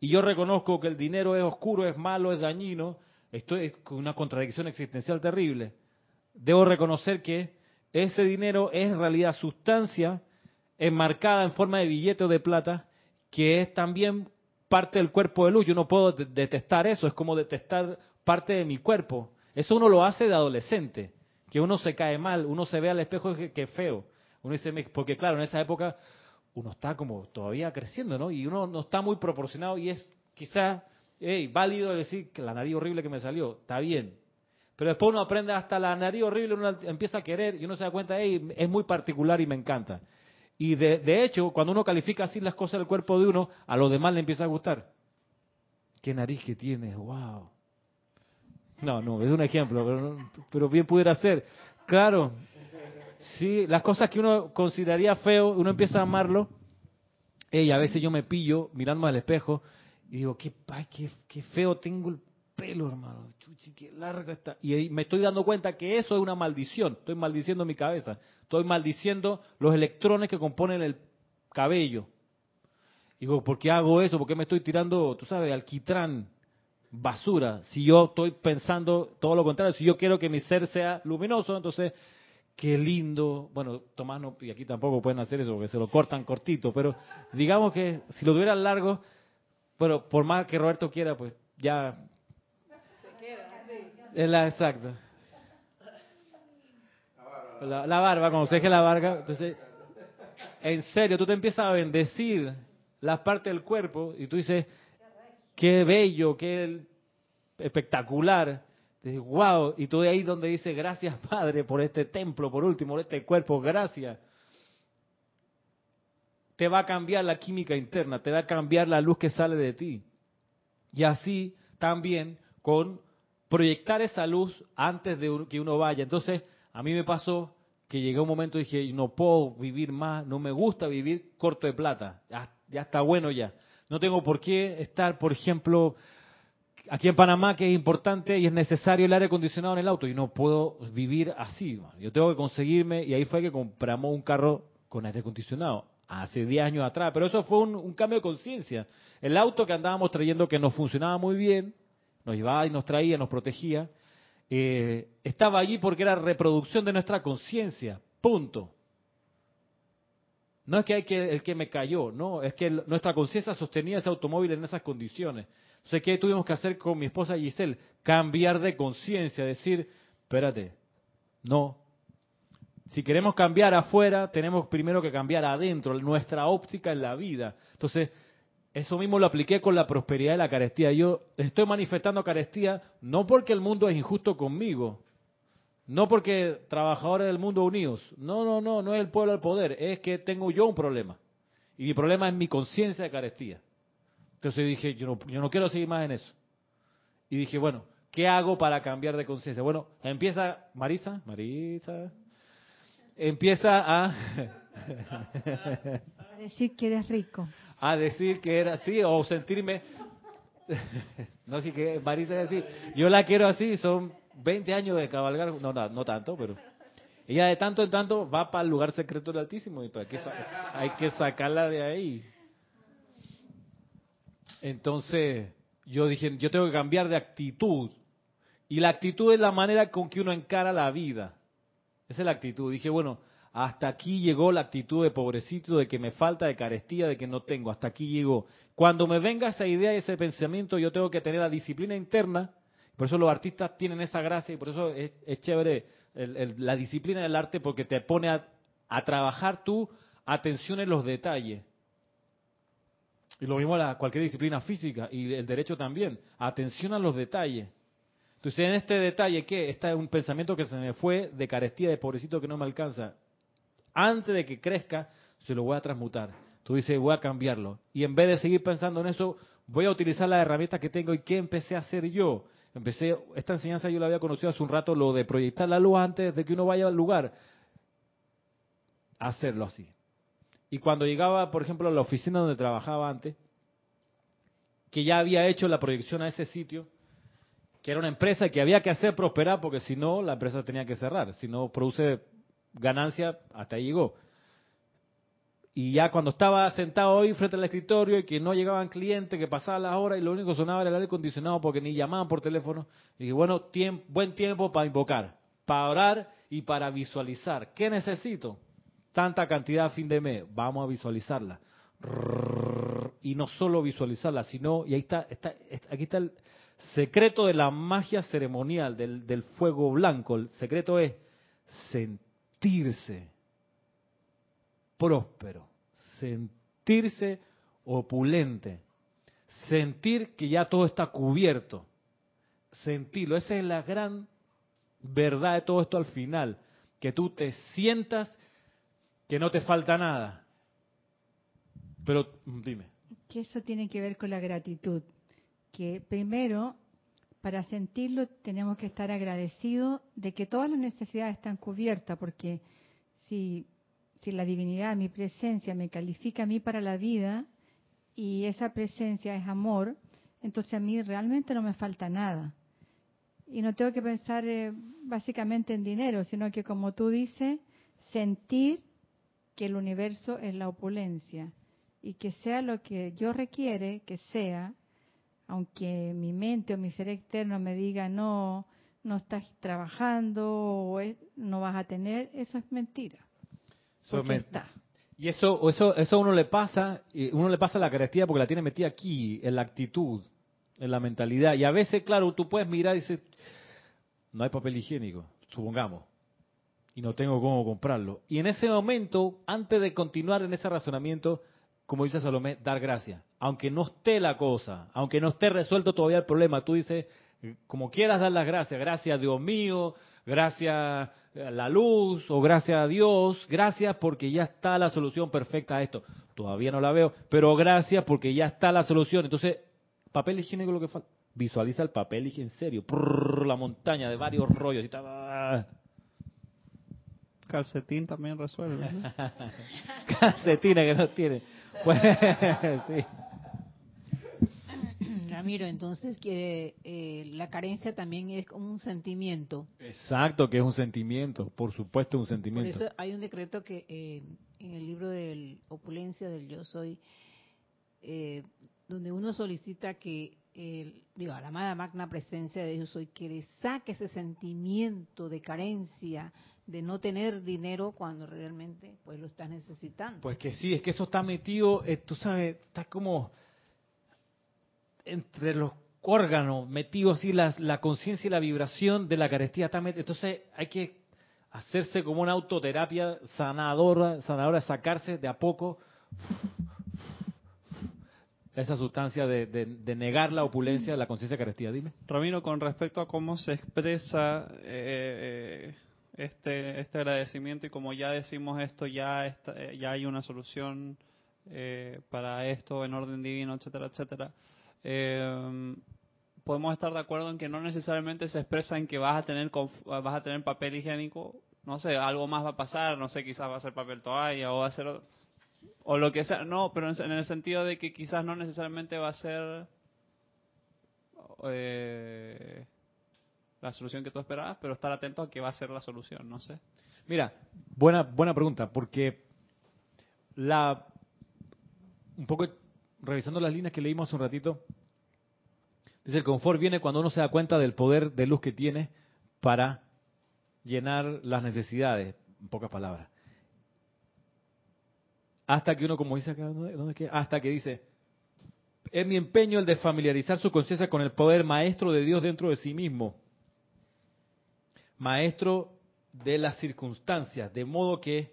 y yo reconozco que el dinero es oscuro, es malo, es dañino, esto es una contradicción existencial terrible. Debo reconocer que ese dinero es en realidad sustancia enmarcada en forma de billete o de plata, que es también parte del cuerpo de luz. Yo no puedo detestar eso, es como detestar parte de mi cuerpo. Eso uno lo hace de adolescente, que uno se cae mal, uno se ve al espejo que, que feo. Uno dice, porque claro, en esa época uno está como todavía creciendo, ¿no? Y uno no está muy proporcionado y es quizá hey, válido decir que la nariz horrible que me salió, está bien. Pero después uno aprende hasta la nariz horrible, uno empieza a querer y uno se da cuenta, hey, es muy particular y me encanta. Y de, de hecho, cuando uno califica así las cosas del cuerpo de uno, a los demás le empieza a gustar. ¿Qué nariz que tienes? ¡Wow! No, no, es un ejemplo, pero, pero bien pudiera ser. Claro, sí, las cosas que uno consideraría feo, uno empieza a amarlo. Y a veces yo me pillo mirándome al espejo y digo, qué, feo tengo el pelo, hermano. Chuchi, qué larga está. Y me estoy dando cuenta que eso es una maldición. Estoy maldiciendo mi cabeza. Estoy maldiciendo los electrones que componen el cabello. Digo, ¿por qué hago eso? ¿Por qué me estoy tirando, tú sabes, alquitrán, basura? Si yo estoy pensando todo lo contrario, si yo quiero que mi ser sea luminoso, entonces, qué lindo. Bueno, Tomás no, y aquí tampoco pueden hacer eso porque se lo cortan cortito, pero digamos que si lo tuvieran largo, bueno, por más que Roberto quiera, pues ya. Es la exacta. La, la barba, cuando se deje la barba, entonces, en serio, tú te empiezas a bendecir las partes del cuerpo y tú dices, qué bello, qué espectacular. Wow, y tú de ahí donde dices, gracias Padre por este templo, por último, por este cuerpo, gracias. Te va a cambiar la química interna, te va a cambiar la luz que sale de ti. Y así también con proyectar esa luz antes de que uno vaya. Entonces, a mí me pasó que llegué a un momento y dije, no puedo vivir más, no me gusta vivir corto de plata, ya está bueno ya. No tengo por qué estar, por ejemplo, aquí en Panamá, que es importante y es necesario el aire acondicionado en el auto, y no puedo vivir así. Yo tengo que conseguirme, y ahí fue que compramos un carro con aire acondicionado, hace 10 años atrás, pero eso fue un, cambio de conciencia. El auto que andábamos trayendo que nos funcionaba muy bien, nos llevaba y nos traía, nos protegía, eh, estaba allí porque era reproducción de nuestra conciencia, punto. No es que hay que el que me cayó, no, es que nuestra conciencia sostenía ese automóvil en esas condiciones. Entonces, ¿qué tuvimos que hacer con mi esposa Giselle? Cambiar de conciencia, decir, espérate, no. Si queremos cambiar afuera, tenemos primero que cambiar adentro, nuestra óptica en la vida. Entonces, eso mismo lo apliqué con la prosperidad y la carestía. Yo estoy manifestando carestía no porque el mundo es injusto conmigo, no porque trabajadores del mundo unidos, no, no, no, no es el pueblo al poder, es que tengo yo un problema. Y mi problema es mi conciencia de carestía. Entonces dije, yo no, yo no quiero seguir más en eso. Y dije, bueno, ¿qué hago para cambiar de conciencia? Bueno, empieza, Marisa, Marisa, empieza a... Para decir que eres rico. a decir que era así o sentirme no sé qué Marisa decir yo la quiero así son 20 años de cabalgar no no, no tanto pero ella de tanto en tanto va para el lugar secreto del Altísimo y para que hay que sacarla de ahí entonces yo dije yo tengo que cambiar de actitud y la actitud es la manera con que uno encara la vida esa es la actitud. Dije, bueno, hasta aquí llegó la actitud de pobrecito, de que me falta, de carestía, de que no tengo. Hasta aquí llegó. Cuando me venga esa idea y ese pensamiento, yo tengo que tener la disciplina interna. Por eso los artistas tienen esa gracia y por eso es, es chévere el- la disciplina del arte porque te pone a, a trabajar tu atención en los detalles. Y lo mismo la, cualquier disciplina física y el derecho también. Atención a los detalles. Entonces, en este detalle, ¿qué? Este es un pensamiento que se me fue de carestía, de pobrecito que no me alcanza. Antes de que crezca, se lo voy a transmutar. Tú dices, voy a cambiarlo. Y en vez de seguir pensando en eso, voy a utilizar las herramientas que tengo. ¿Y qué empecé a hacer yo? Empecé, esta enseñanza yo la había conocido hace un rato, lo de proyectar la luz antes de que uno vaya al lugar. Hacerlo así. Y cuando llegaba, por ejemplo, a la oficina donde trabajaba antes, que ya había hecho la proyección a ese sitio, que era una empresa que había que hacer prosperar porque si no la empresa tenía que cerrar, si no produce ganancia, hasta ahí llegó. Y ya cuando estaba sentado hoy frente al escritorio y que no llegaban clientes, que pasaban las horas y lo único que sonaba era el aire acondicionado porque ni llamaban por teléfono, dije, bueno, buen tiempo para invocar, para orar y para visualizar. ¿Qué necesito? Tanta cantidad a fin de mes, vamos a visualizarla. Y no solo visualizarla, sino, y ahí está, está aquí está el, secreto de la magia ceremonial, del, del fuego blanco. El secreto es sentirse próspero, sentirse opulente, sentir que ya todo está cubierto, sentirlo. Esa es la gran verdad de todo esto al final, que tú te sientas que no te falta nada. Pero dime. Que eso tiene que ver con la gratitud. Que primero, para sentirlo, tenemos que estar agradecidos de que todas las necesidades están cubiertas, porque si, si la divinidad, mi presencia, me califica a mí para la vida y esa presencia es amor, entonces a mí realmente no me falta nada. Y no tengo que pensar eh, básicamente en dinero, sino que como tú dices, sentir que el universo es la opulencia y que sea lo que yo requiere que sea, aunque mi mente o mi ser externo me diga no, no estás trabajando o no vas a tener, eso es mentira. Porque está. Y eso, eso, eso uno le pasa, uno le pasa la carestía porque la tiene metida aquí, en la actitud, en la mentalidad. Y a veces, claro, tú puedes mirar y decir, no hay papel higiénico, supongamos, y no tengo cómo comprarlo. Y en ese momento, antes de continuar en ese razonamiento, como dice Salomé, dar gracias. Aunque no esté la cosa, aunque no esté resuelto todavía el problema, tú dices, como quieras dar las gracias, gracias Dios mío, gracias a la luz o gracias a Dios, gracias porque ya está la solución perfecta a esto. Todavía no la veo, pero gracias porque ya está la solución. Entonces, papel higiénico lo que falta. Visualiza el papel y en serio, la montaña de varios rollos y tal. Calcetín también resuelve. Calcetines que no tiene. Pues, sí. Ramiro, entonces que eh, la carencia también es como un sentimiento. Exacto, que es un sentimiento, por supuesto un sentimiento. Por eso hay un decreto que eh, en el libro de Opulencia del Yo Soy, eh, donde uno solicita que el, digo, a la amada magna presencia de Dios soy que le saque ese sentimiento de carencia, de no tener dinero cuando realmente pues lo estás necesitando. Pues que sí, es que eso está metido, eh, tú sabes, está como entre los órganos, metido así la, la conciencia y la vibración de la carestía está metido. Entonces hay que hacerse como una autoterapia sanadora, sanadora, sacarse de a poco esa sustancia de, negar la opulencia de la conciencia carestía. Dime. Ramiro, con respecto a cómo se expresa eh, este, este agradecimiento y como ya decimos esto, ya, está, ya hay una solución eh, para esto en orden divino, etcétera, etcétera. Eh, podemos estar de acuerdo en que no necesariamente se expresa en que vas a tener vas a tener papel higiénico, no sé, algo más va a pasar, no sé, quizás va a ser papel toalla o va a ser o lo que sea, no, pero en el sentido de que quizás no necesariamente va a ser eh, la solución que tú esperabas, pero estar atento a que va a ser la solución, no sé. Mira, buena, buena pregunta, porque la un poco revisando las líneas que leímos hace un ratito, dice el confort viene cuando uno se da cuenta del poder de luz que tiene para llenar las necesidades, en pocas palabras. Hasta que uno, como dice acá, ¿dónde, Hasta que dice, es mi empeño el de familiarizar su conciencia con el poder maestro de Dios dentro de sí mismo. Maestro de las circunstancias, de modo que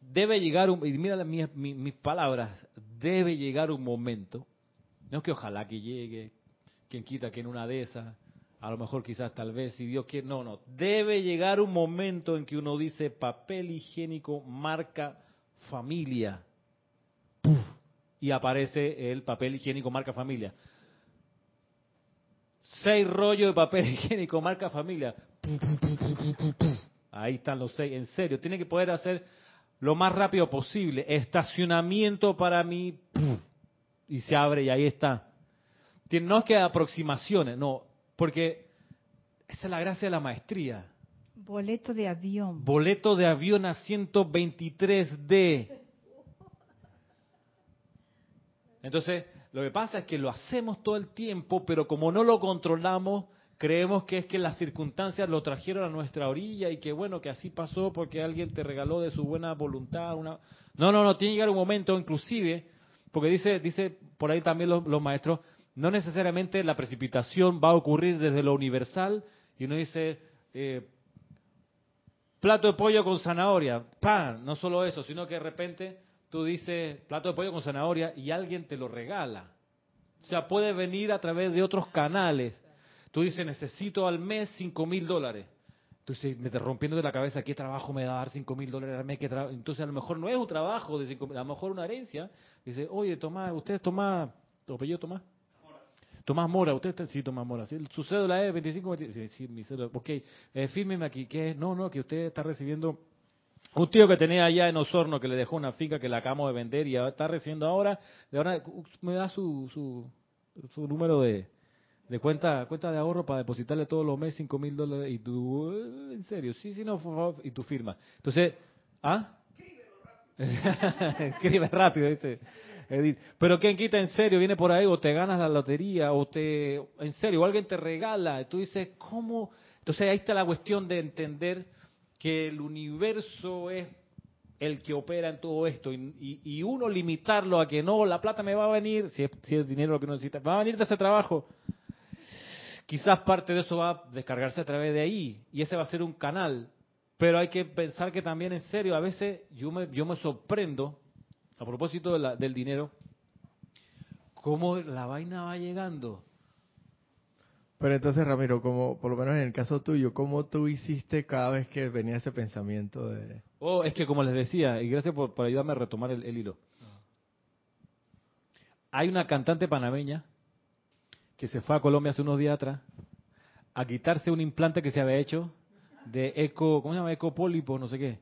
debe llegar, un, y mira mis, mis, palabras, debe llegar un momento, no es que ojalá que llegue, quien quita que en una de esas, a lo mejor quizás tal vez, si Dios quiere, no, no, debe llegar un momento en que uno dice papel higiénico marca familia. Y aparece el papel higiénico marca familia. Seis rollos de papel higiénico marca familia. Ahí están los seis. En serio, tiene que poder hacer lo más rápido posible. Estacionamiento para mí. Y se abre y ahí está. No es que aproximaciones, no. Porque esa es la gracia de la maestría. Boleto de avión. Boleto de avión a 123D. Entonces, lo que pasa es que lo hacemos todo el tiempo, pero como no lo controlamos, creemos que es que las circunstancias lo trajeron a nuestra orilla y que bueno, que así pasó porque alguien te regaló de su buena voluntad una... No, no, no, tiene que llegar un momento inclusive, porque dice, dice por ahí también los, los maestros, no necesariamente la precipitación va a ocurrir desde lo universal y uno dice, eh, plato de pollo con zanahoria, pan, no solo eso, sino que de repente tú dices plato de pollo con zanahoria y alguien te lo regala. O sea, puede venir a través de otros canales. Tú dices, necesito al mes cinco mil dólares. Entonces, me te rompiendo de la cabeza, ¿qué trabajo me da dar cinco mil dólares al mes? ¿Qué Entonces, a lo mejor no es un trabajo de cinco mil, a lo mejor una herencia. Dice, oye, Tomás, usted Tomás, ¿tu apellido Tomás? Tomás Mora, usted está, sí, Tomás Mora, ¿sí? su cédula es 25, 20, sí, sí, mi cédula, ok, eh, fírmeme aquí, ¿qué es? No, no, que usted está recibiendo un tío que tenía allá en Osorno que le dejó una finca que la acabamos de vender y está recibiendo ahora, de ahora me da su, su, su número de, de cuenta cuenta de ahorro para depositarle todos los meses 5 mil dólares y tú, en serio, sí, sí, no, por favor, y tu firma. Entonces, ¿ah? Escribe rápido, dice Edith. Pero ¿quién quita en serio? Viene por ahí o te ganas la lotería o te, en serio, o alguien te regala. Tú dices, ¿cómo? Entonces ahí está la cuestión de entender que el universo es el que opera en todo esto y, uno limitarlo a que no, la plata me va a venir, si es, si es dinero lo que uno necesita, va a venir de ese trabajo. Quizás parte de eso va a descargarse a través de ahí y ese va a ser un canal. Pero hay que pensar que también en serio, a veces yo me, yo me sorprendo, a propósito del dinero, cómo la vaina va llegando. Pero entonces, Ramiro, como por lo menos en el caso tuyo, ¿cómo tú hiciste cada vez que venía ese pensamiento de... Oh, es que como les decía, y gracias por, ayudarme a retomar el, el hilo. Hay una cantante panameña que se fue a Colombia hace unos días atrás a quitarse un implante que se había hecho de eco, ¿cómo se llama? Ecopólipo, no sé qué.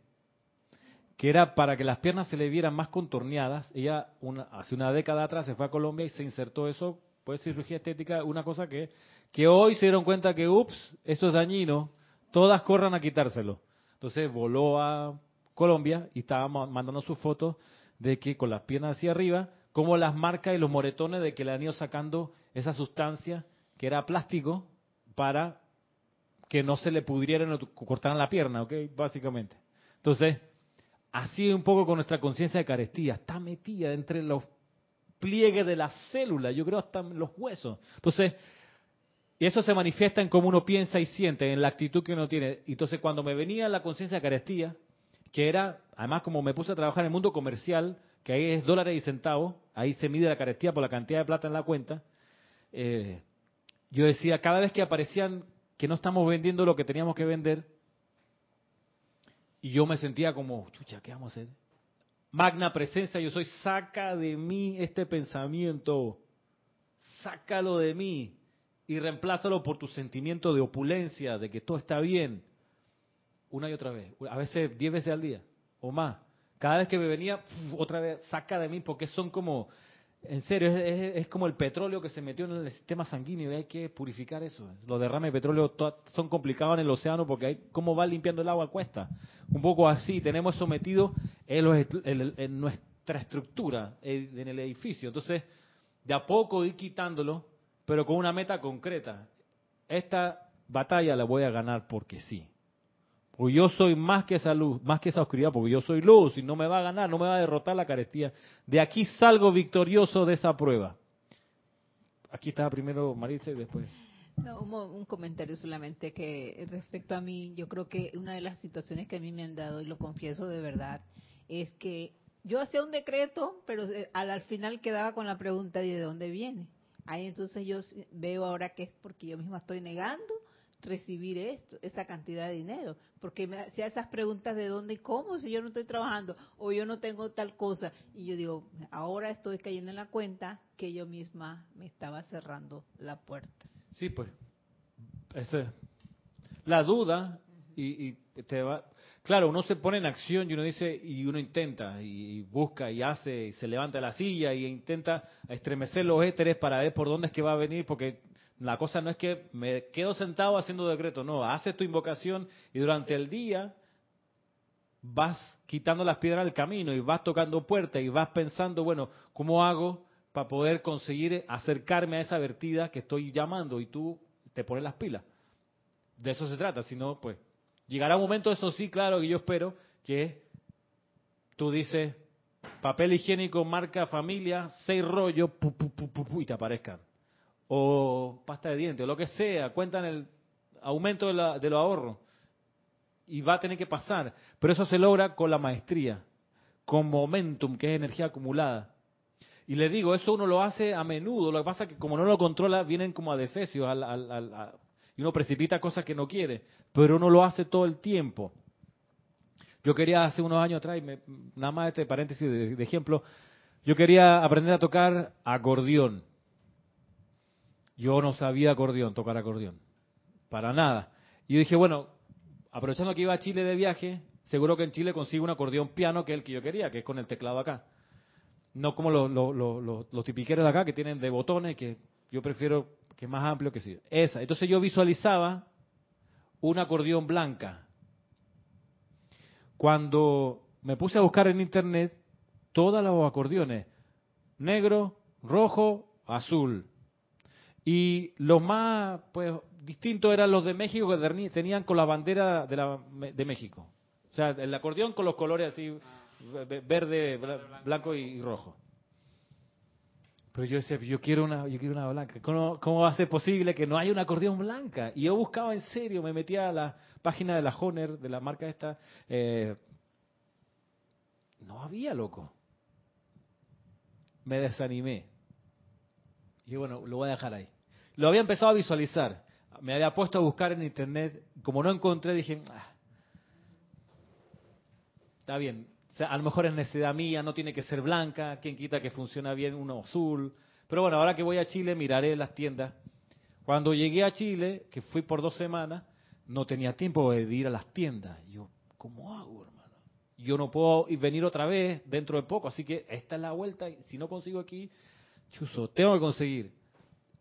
Que era para que las piernas se le vieran más contorneadas. Ella una, hace una década atrás se fue a Colombia y se insertó eso, pues cirugía estética, una cosa que, que hoy se dieron cuenta que, ups, eso es dañino, todas corran a quitárselo. Entonces voló a Colombia y estaba ma- mandando sus fotos de que con las piernas hacia arriba, como las marcas y los moretones de que le han ido sacando esa sustancia que era plástico para que no se le pudrieran o cortaran la pierna, ¿ok? Básicamente. Entonces, así un poco con nuestra conciencia de carestía, está metida entre los pliegues de las células, yo creo hasta los huesos. Entonces, y eso se manifiesta en cómo uno piensa y siente, en la actitud que uno tiene. Entonces, cuando me venía la conciencia de carestía, que era, además como me puse a trabajar en el mundo comercial, que ahí es dólares y centavos, ahí se mide la carestía por la cantidad de plata en la cuenta, eh, yo decía, cada vez que aparecían que no estamos vendiendo lo que teníamos que vender, y yo me sentía como, chucha, ¿qué vamos a hacer? Magna presencia, yo soy, saca de mí este pensamiento, sácalo de mí y reemplázalo por tu sentimiento de opulencia, de que todo está bien, una y otra vez, a veces diez veces al día o más. Cada vez que me venía, otra vez, saca de mí, porque son como, en serio, es, es- como el petróleo que se metió en el sistema sanguíneo y hay que purificar eso. Los derrames de petróleo son complicados en el océano porque hay, cómo va limpiando el agua cuesta. Un poco así, tenemos eso metido en, los en nuestra estructura, eh, en el edificio. Entonces, de a poco ir quitándolo, pero con una meta concreta. Esta batalla la voy a ganar porque sí. Porque yo soy más que esa luz, más que esa oscuridad, porque yo soy luz y no me va a ganar, no me va a derrotar la carestía. De aquí salgo victorioso de esa prueba. Aquí estaba primero Maritza y después. No, un, un comentario solamente que respecto a mí, yo creo que una de las situaciones que a mí me han dado, y lo confieso de verdad, es que yo hacía un decreto, pero eh, al, al final quedaba con la pregunta ¿y de dónde viene? Ahí entonces yo veo ahora que es porque yo misma estoy negando recibir esto, esa cantidad de dinero, porque me hacía esas preguntas de dónde y cómo si yo no estoy trabajando o yo no tengo tal cosa y yo digo, ahora estoy cayendo en la cuenta que yo misma me estaba cerrando la puerta. Sí, pues. Ese, la duda y, y te va. Claro, uno se pone en acción y uno dice y uno intenta y, busca y hace y se levanta de la silla y intenta estremecer los éteres para ver por dónde es que va a venir porque la cosa no es que me quedo sentado haciendo decreto, no, haces tu invocación y durante el día vas quitando las piedras del camino y vas tocando puertas y vas pensando, bueno, ¿cómo hago para poder conseguir acercarme a esa vertida que estoy llamando? Y tú te pones las pilas. De eso se trata, si no, pues llegará un momento, eso sí, claro, que yo espero, que tú dices, papel higiénico, marca familia, seis rollos, y te aparezcan. O pasta de dientes, o lo que sea, cuentan el aumento de, la, de los ahorros y va a tener que pasar. Pero eso se logra con la maestría, con momentum, que es energía acumulada. Y le digo, eso uno lo hace a menudo. Lo que pasa es que como no lo controla, vienen como adefesios al, al, al, a- y uno precipita cosas que no quiere. Pero uno lo hace todo el tiempo. Yo quería hace unos años atrás, y me- nada más este paréntesis de, ejemplo, yo quería aprender a tocar acordeón. Yo no sabía acordeón, tocar acordeón. Para nada. Y dije, bueno, aprovechando que iba a Chile de viaje, seguro que en Chile consigo un acordeón piano que es el que yo quería, que es con el teclado acá. No como los- los tipiqueros de acá que tienen de botones, que yo prefiero que es más amplio que sí. Esa. Entonces yo visualizaba un acordeón blanca. Cuando me puse a buscar en internet todos los acordeones, negro, rojo, azul. Y los más pues distintos eran los de México que tenían con la bandera de, la, de México. O sea, el acordeón con los colores así, ve- verde, bla- blanco y rojo. Pero yo decía, yo quiero una, yo quiero una blanca. ¿Cómo, ¿Cómo va a ser posible que no haya un acordeón blanca? Y yo buscaba en serio, me metía a la página de la Honer, de la marca esta. eh, no había, loco. Me desanimé. Y bueno, lo voy a dejar ahí. Lo había empezado a visualizar. Me había puesto a buscar en internet. Como no encontré, dije, "Ah, está bien. O sea, a lo mejor es necesidad mía, no tiene que ser blanca. Quien quita que funciona bien uno azul. Pero bueno, ahora que voy a Chile, miraré las tiendas. Cuando llegué a Chile, que fui por dos semanas, no tenía tiempo de ir a las tiendas. Yo, ¿cómo hago, hermano? Yo no puedo ir- venir otra vez dentro de poco, así que esta es la vuelta. Si no consigo aquí, chuzo, tengo que conseguir.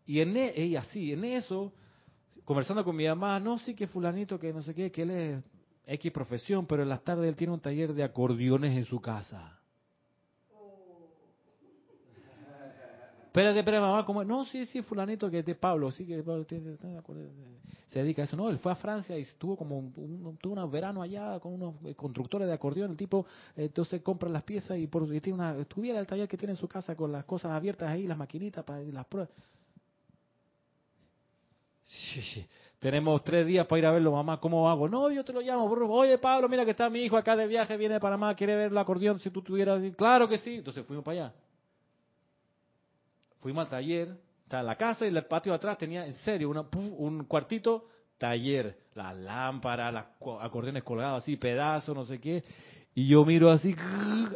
Y en e- y así, en eso, conversando con mi mamá, no, sí que fulanito, que no sé qué, que él es X profesión, pero en las tardes él tiene un taller de acordeones en su casa. Espérate, espérate, mamá, ¿cómo? No, sí, sí, fulanito que es de Pablo, sí que Pablo tiene- se dedica a eso. No, él fue a Francia y estuvo como un, un- tuvo un verano allá con unos eh, constructores de acordeón. El tipo, eh, entonces compra las piezas y, por, y tiene una, estuviera el taller que tiene en su casa con las cosas abiertas ahí, las maquinitas para las pruebas. Sí, sí. Tenemos tres días para ir a verlo, mamá. ¿Cómo hago? No, yo te lo llamo. bro. Oye, Pablo, mira que está mi hijo acá de viaje, viene de Panamá, quiere ver el acordeón. Si tú tuvieras. Claro que sí. Entonces fuimos para allá. Fuimos al taller. Está la casa y el patio de atrás tenía, en serio, una, pu- un cuartito taller. Las lámparas, las co- acordeones colgados así, pedazos, no sé qué. Y yo miro así,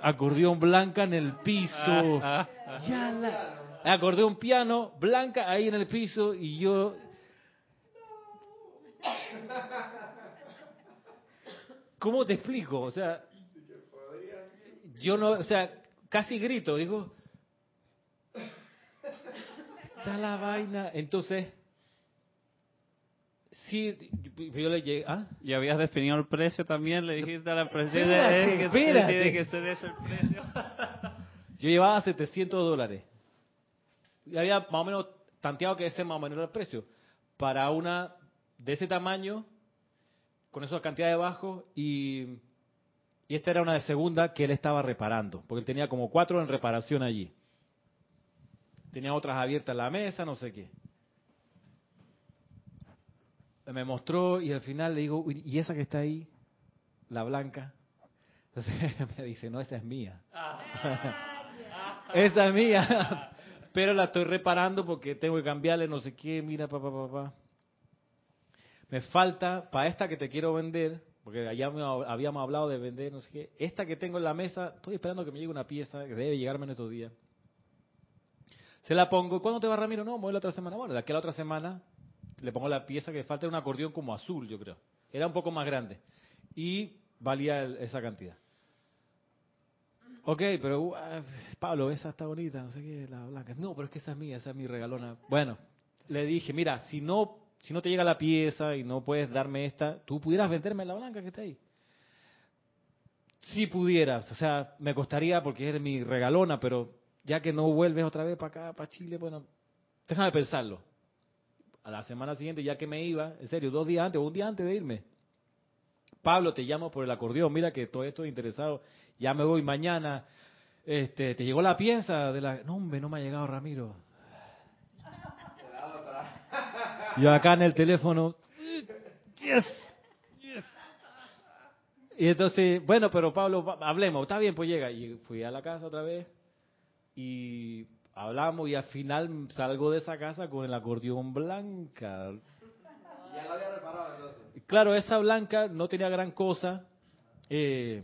acordeón blanca en el piso. Ya la- acordeón piano, blanca ahí en el piso. Y yo ¿Cómo te explico? O sea, yo no, o sea, casi grito, digo, está la vaina. Entonces, sí, yo le llegué, ¿ah? ¿Y habías definido el precio también? Le dijiste a la presidenta eh, que tiene que ser ese el precio. Yo llevaba 700 dólares. Y había más o menos tanteado que ese más o menos era el precio. Para una de ese tamaño, con esa cantidad de bajo, y, y esta era una de segunda que él estaba reparando, porque él tenía como cuatro en reparación allí. Tenía otras abiertas en la mesa, no sé qué. Me mostró y al final le digo, "Uy, ¿y esa que está ahí? La blanca. Entonces me dice, no, esa es mía. Esa es mía. Pero la estoy reparando porque tengo que cambiarle no sé qué, mira, papá, papá. Me falta, para esta que te quiero vender, porque allá habíamos hablado de vender, no sé qué, esta que tengo en la mesa, estoy esperando que me llegue una pieza, que debe llegarme en estos días. Se la pongo, ¿cuándo te va Ramiro? No, voy la otra semana. Bueno, de aquí a la otra semana le pongo la pieza que falta, era un acordeón como azul, yo creo. Era un poco más grande. Y valía esa cantidad. Ok, pero uh, Pablo, esa está bonita, no sé qué, la blanca. No, pero es que esa es mía, esa es mi regalona. Bueno, le dije, mira, si no, si no te llega la pieza y no puedes darme esta, tú pudieras venderme la blanca que está ahí. Si pudieras, o sea, me costaría porque es mi regalona, pero ya que no vuelves otra vez para acá, para Chile, bueno, déjame pensarlo. A la semana siguiente, ya que me iba, en serio, dos días antes o un día antes de irme, Pablo, te llamo por el acordeón, mira que todo estoy interesado, ya me voy mañana. Este, ¿te llegó la pieza de la No, hombre, no me ha llegado Ramiro. Yo acá en el teléfono yes, yes. Y entonces, bueno, pero Pablo, hablemos, está bien, pues llega. Y fui a la casa otra vez. y hablamos y al final salgo de esa casa con el acordeón blanca. Ya lo había reparado entonces. Claro, esa blanca no tenía gran cosa, eh,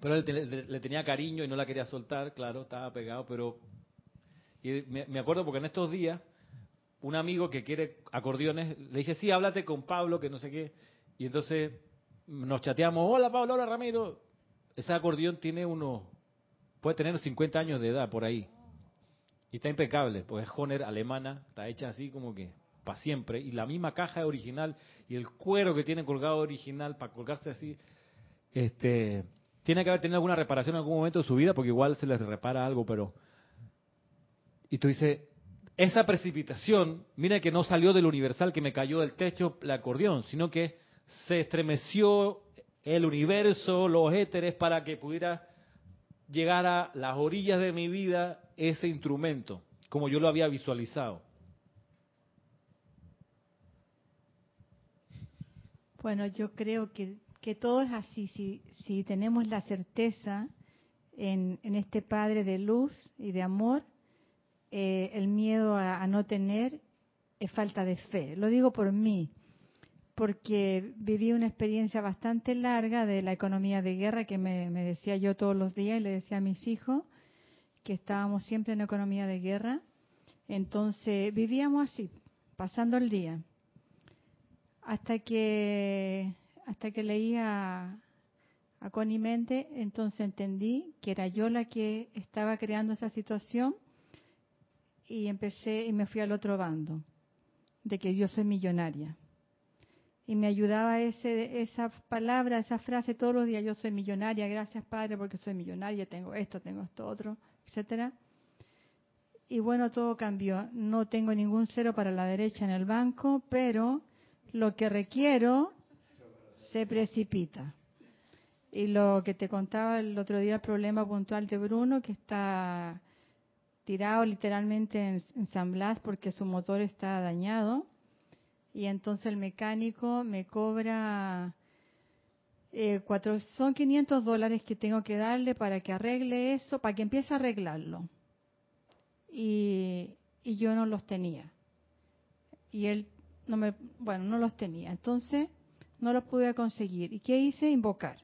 pero le, le tenía cariño y no la quería soltar, claro, estaba pegado, pero y me, me acuerdo porque en estos días un amigo que quiere acordeones, le dije, sí, háblate con Pablo, que no sé qué, y entonces nos chateamos, hola Pablo, hola Ramiro, ese acordeón tiene unos, puede tener 50 años de edad por ahí, y está impecable, pues es Honer alemana, está hecha así como que para siempre, y la misma caja original, y el cuero que tiene colgado original, para colgarse así, este, tiene que haber tenido alguna reparación en algún momento de su vida, porque igual se les repara algo, pero... Y tú dices, esa precipitación, mira que no salió del universal que me cayó del techo el acordeón, sino que se estremeció el universo, los éteres, para que pudiera llegar a las orillas de mi vida ese instrumento, como yo lo había visualizado. Bueno, yo creo que, que todo es así. Si, si tenemos la certeza en, en este Padre de luz y de amor, eh, el miedo a, no tener es falta de fe. Lo digo por mí, porque viví una experiencia bastante larga de la economía de guerra que me, decía yo todos los días y le decía a mis hijos que estábamos siempre en economía de guerra. Entonces vivíamos así, pasando el día hasta que hasta que leí a, a Connie Mente, entonces entendí que era yo la que estaba creando esa situación y empecé y me fui al otro bando de que yo soy millonaria. Y me ayudaba ese esa palabra esa frase todos los días yo soy millonaria gracias padre porque soy millonaria tengo esto tengo esto otro etcétera. Y bueno todo cambió. No tengo ningún cero para la derecha en el banco pero lo que requiero se precipita. Y lo que te contaba el otro día, el problema puntual de Bruno, que está tirado literalmente en, en San Blas porque su motor está dañado. Y entonces el mecánico me cobra, eh, cuatro, son 500 dólares que tengo que darle para que arregle eso, para que empiece a arreglarlo. Y, y yo no los tenía. Y él no me, bueno, no los tenía. Entonces, no los pude conseguir. ¿Y qué hice? Invocar.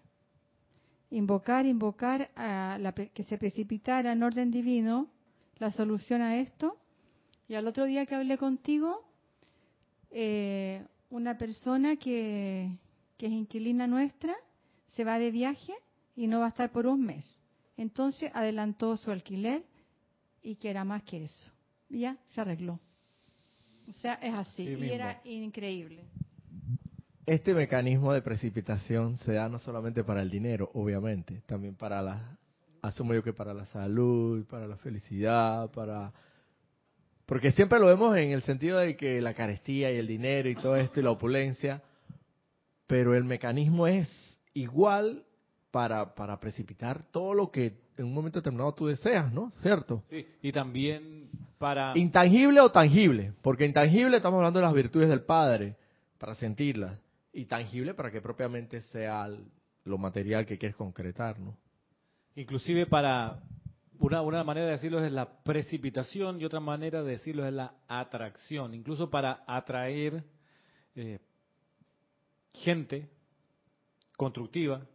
Invocar, invocar a la, que se precipitara en orden divino la solución a esto. Y al otro día que hablé contigo, eh, una persona que, que es inquilina nuestra se va de viaje y no va a estar por un mes. Entonces adelantó su alquiler y que era más que eso. Y ya se arregló. O sea, es así. Sí y mismo. era increíble. Este mecanismo de precipitación se da no solamente para el dinero, obviamente, también para la, asumo yo que para la salud, para la felicidad, para... Porque siempre lo vemos en el sentido de que la carestía y el dinero y todo esto y la opulencia, pero el mecanismo es igual para, para precipitar todo lo que en un momento determinado tú deseas, ¿no? ¿Cierto? Sí, y también para... Intangible o tangible, porque intangible estamos hablando de las virtudes del Padre, para sentirlas, y tangible para que propiamente sea lo material que quieres concretar, ¿no? Inclusive para, una, una manera de decirlo es la precipitación y otra manera de decirlo es la atracción. Incluso para atraer eh, gente constructiva.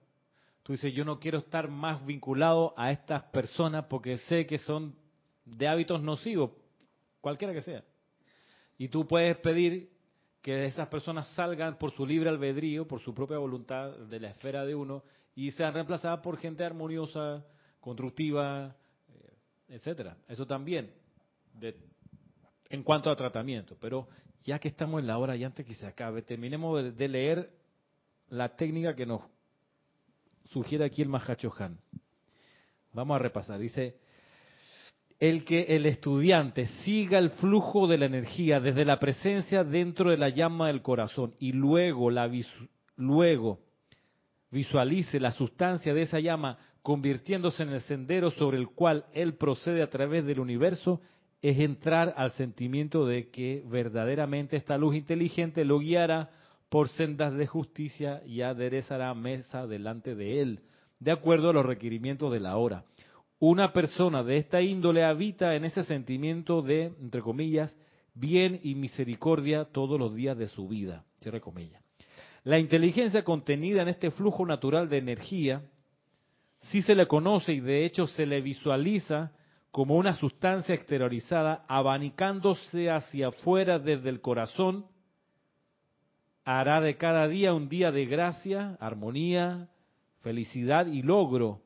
Tú dices, yo no quiero estar más vinculado a estas personas porque sé que son de hábitos nocivos, cualquiera que sea. Y tú puedes pedir que esas personas salgan por su libre albedrío, por su propia voluntad de la esfera de uno y sean reemplazadas por gente armoniosa, constructiva, eh, etcétera. Eso también en cuanto a tratamiento. Pero ya que estamos en la hora y antes que se acabe, terminemos de, leer la técnica que nos sugiere aquí el Mahacho Han. Vamos a repasar. Dice, el que el estudiante siga el flujo de la energía desde la presencia dentro de la llama del corazón y luego la luego visualice la sustancia de esa llama convirtiéndose en el sendero sobre el cual él procede a través del universo, es entrar al sentimiento de que verdaderamente esta luz inteligente lo guiará por sendas de justicia y aderezará mesa delante de él, de acuerdo a los requerimientos de la hora. una persona de esta índole habita en ese sentimiento de, entre comillas, bien y misericordia todos los días de su vida. Cierre comillas. La inteligencia contenida en este flujo natural de energía sí se le conoce y de hecho se le visualiza como una sustancia exteriorizada abanicándose hacia afuera desde el corazón, hará de cada día un día de gracia, armonía, felicidad y logro,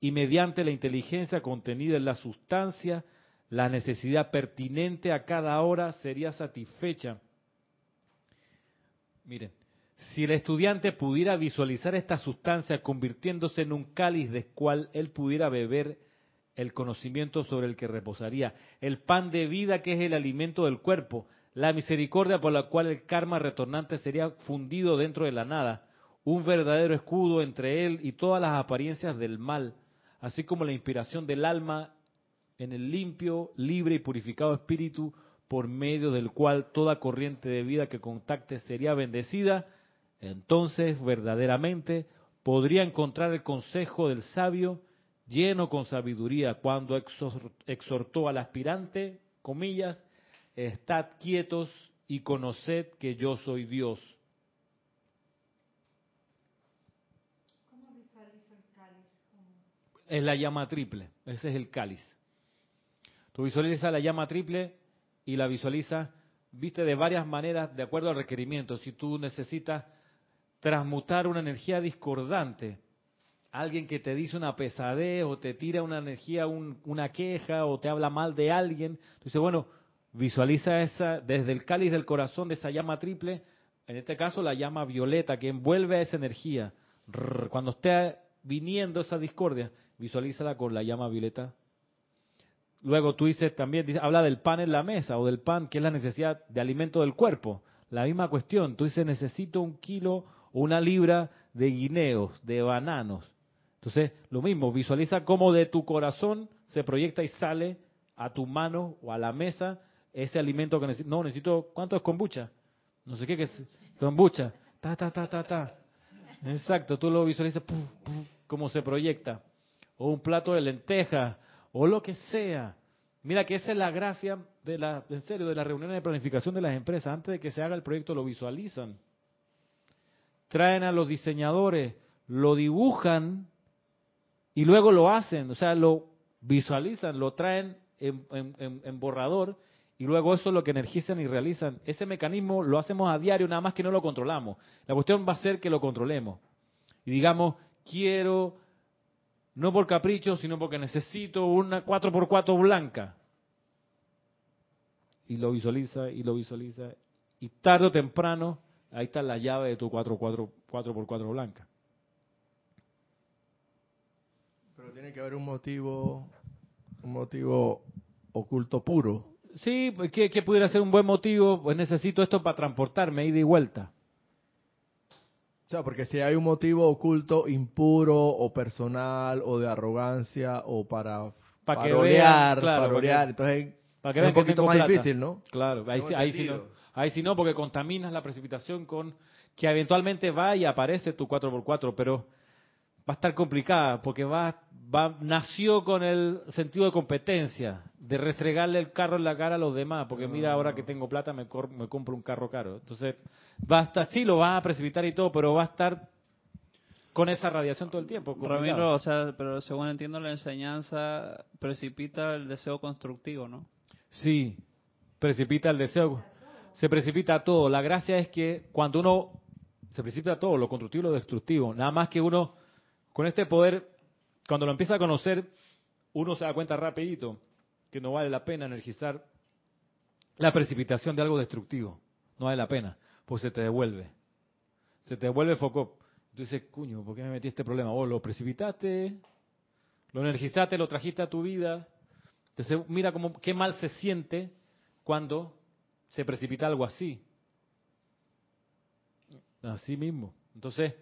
y mediante la inteligencia contenida en la sustancia, la necesidad pertinente a cada hora sería satisfecha. Miren, si el estudiante pudiera visualizar esta sustancia convirtiéndose en un cáliz del cual él pudiera beber el conocimiento sobre el que reposaría, el pan de vida que es el alimento del cuerpo, la misericordia por la cual el karma retornante sería fundido dentro de la nada, un verdadero escudo entre él y todas las apariencias del mal, así como la inspiración del alma en el limpio, libre y purificado espíritu por medio del cual toda corriente de vida que contacte sería bendecida, entonces verdaderamente podría encontrar el consejo del sabio lleno con sabiduría cuando exhortó al aspirante, comillas, estad quietos y conoced que yo soy Dios. Es la llama triple, ese es el cáliz. Tú visualizas la llama triple y la visualizas, viste, de varias maneras de acuerdo al requerimiento. Si tú necesitas transmutar una energía discordante, alguien que te dice una pesadez o te tira una energía, una queja o te habla mal de alguien, tú dices, bueno, visualiza esa desde el cáliz del corazón de esa llama triple, en este caso la llama violeta que envuelve a esa energía. Cuando esté viniendo esa discordia, visualízala con la llama violeta Luego tú dices también, habla del pan en la mesa o del pan que es la necesidad de alimento del cuerpo. La misma cuestión, tú dices necesito un kilo una libra de guineos, de bananos. Entonces, lo mismo, visualiza cómo de tu corazón se proyecta y sale a tu mano o a la mesa ese alimento que necesito. No, necesito, ¿cuánto es kombucha? No sé qué es kombucha. Ta, ta, ta, ta, ta. Exacto, tú lo visualizas, puf, cómo se proyecta. O un plato de lentejas o lo que sea. Mira que esa es la gracia de la, en serio, de las reuniones de planificación de las empresas. Antes de que se haga el proyecto lo visualizan. Traen a los diseñadores, lo dibujan y luego lo hacen. O sea, lo visualizan, lo traen en, borrador y luego eso es lo que energizan y realizan. Ese mecanismo lo hacemos a diario, nada más que no lo controlamos. La cuestión va a ser que lo controlemos. Y digamos, quiero no por capricho, sino porque necesito una 4x4 blanca. Y lo visualiza y lo visualiza. Y tarde o temprano, ahí está la llave de tu 4x4, 4x4 blanca. Pero tiene que haber un motivo, un motivo oculto puro. Sí, ¿qué, ¿qué, pudiera ser un buen motivo? Pues necesito esto para transportarme ida y vuelta. O sea, porque si hay un motivo oculto, impuro o personal o de arrogancia o para para parolear, entonces para que es un poquito más difícil, ¿no? Claro, ahí, ahí, sí no, ahí sí no, porque contaminas la precipitación con que eventualmente va y aparece tu 4x4, pero va a estar complicada porque va, va nació con el sentido de competencia, de restregarle el carro en la cara a los demás, porque mira, ahora que tengo plata me, me compro un carro caro. Entonces, va a estar, sí, lo va a precipitar y todo, pero va a estar con esa radiación todo el tiempo. Ramiro, o sea, pero según entiendo la enseñanza, precipita el deseo constructivo, ¿no? Sí, precipita el deseo. Se precipita todo. La gracia es que cuando uno se precipita todo, lo constructivo y lo destructivo, nada más que uno con este poder, cuando lo empieza a conocer, uno se da cuenta rapidito que no vale la pena energizar la precipitación de algo destructivo. No vale la pena, pues se te devuelve. Se te devuelve foco. Tú dices, cuño, ¿por qué me metí este problema? Vos lo precipitaste, lo energizaste, lo trajiste a tu vida. Entonces, mira cómo, qué mal se siente cuando se precipita algo así. Así mismo. Entonces,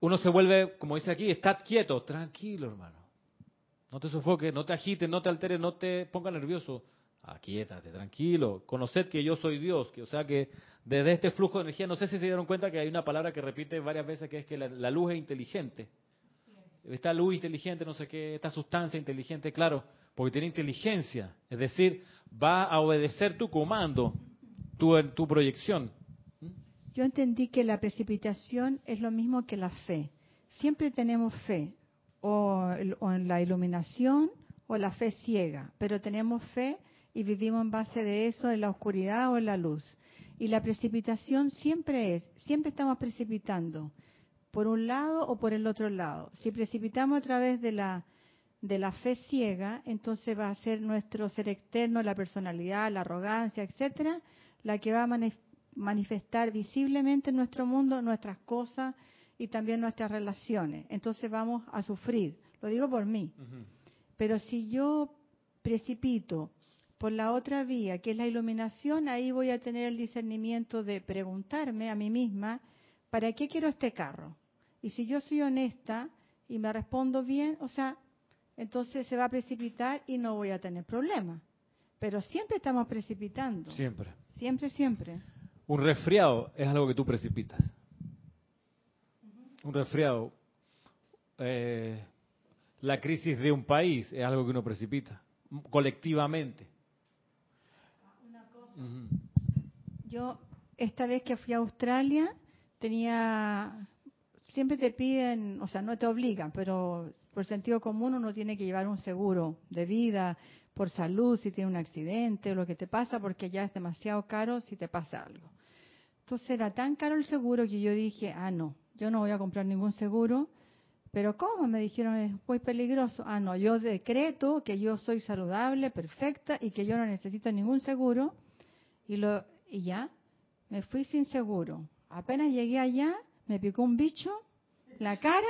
uno se vuelve, como dice aquí, estad quieto, tranquilo, hermano. No te sofoques, no te agites, no te alteres, no te pongas nervioso. Aquietate, tranquilo. Conoced que yo soy Dios. Que, o sea que desde este flujo de energía, no sé si se dieron cuenta que hay una palabra que repite varias veces que es que la, luz es inteligente. Esta luz inteligente, no sé qué, esta sustancia inteligente, claro, porque tiene inteligencia, es decir, va a obedecer tu comando, tu, tu proyección. Yo entendí que la precipitación es lo mismo que la fe. Siempre tenemos fe, o, o en la iluminación o la fe ciega, pero tenemos fe y vivimos en base de eso en la oscuridad o en la luz. Y la precipitación siempre es, siempre estamos precipitando por un lado o por el otro lado. Si precipitamos a través de la de la fe ciega, entonces va a ser nuestro ser externo, la personalidad, la arrogancia, etcétera, la que va a manifestar visiblemente en nuestro mundo nuestras cosas y también nuestras relaciones. Entonces vamos a sufrir. Lo digo por mí. Pero si yo precipito por la otra vía, que es la iluminación, ahí voy a tener el discernimiento de preguntarme a mí misma, ¿para qué quiero este carro? Y si yo soy honesta y me respondo bien, o sea, entonces se va a precipitar y no voy a tener problema. Pero siempre estamos precipitando. Siempre. Siempre, siempre. Un resfriado es algo que tú precipitas. Un resfriado. Eh, la crisis de un país es algo que uno precipita, colectivamente. Yo, esta vez que fui a Australia, tenía. Siempre te piden, o sea, no te obligan, pero por sentido común uno tiene que llevar un seguro de vida, por salud, si tiene un accidente lo que te pasa, porque ya es demasiado caro si te pasa algo. Entonces era tan caro el seguro que yo dije, ah, no, yo no voy a comprar ningún seguro. Pero ¿cómo? Me dijeron, es muy peligroso. Ah, no, yo decreto que yo soy saludable, perfecta y que yo no necesito ningún seguro. Y, lo, y ya, me fui sin seguro. Apenas llegué allá, me picó un bicho, la cara,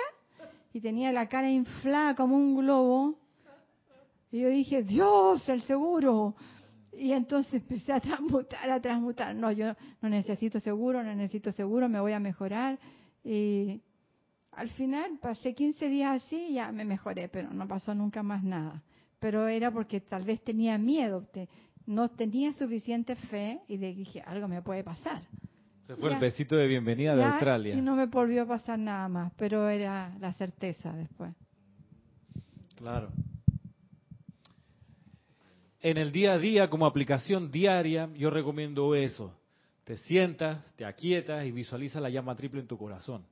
y tenía la cara inflada como un globo. Y yo dije, Dios, el seguro. Y entonces empecé a transmutar, a transmutar. No, yo no necesito seguro, no necesito seguro, me voy a mejorar. Y al final pasé 15 días así y ya me mejoré, pero no pasó nunca más nada. Pero era porque tal vez tenía miedo, no tenía suficiente fe y dije, algo me puede pasar. Se fue el besito de bienvenida de Australia. Y no me volvió a pasar nada más, pero era la certeza después. Claro. En el día a día, como aplicación diaria, yo recomiendo eso. Te sientas, te aquietas y visualiza la llama triple en tu corazón.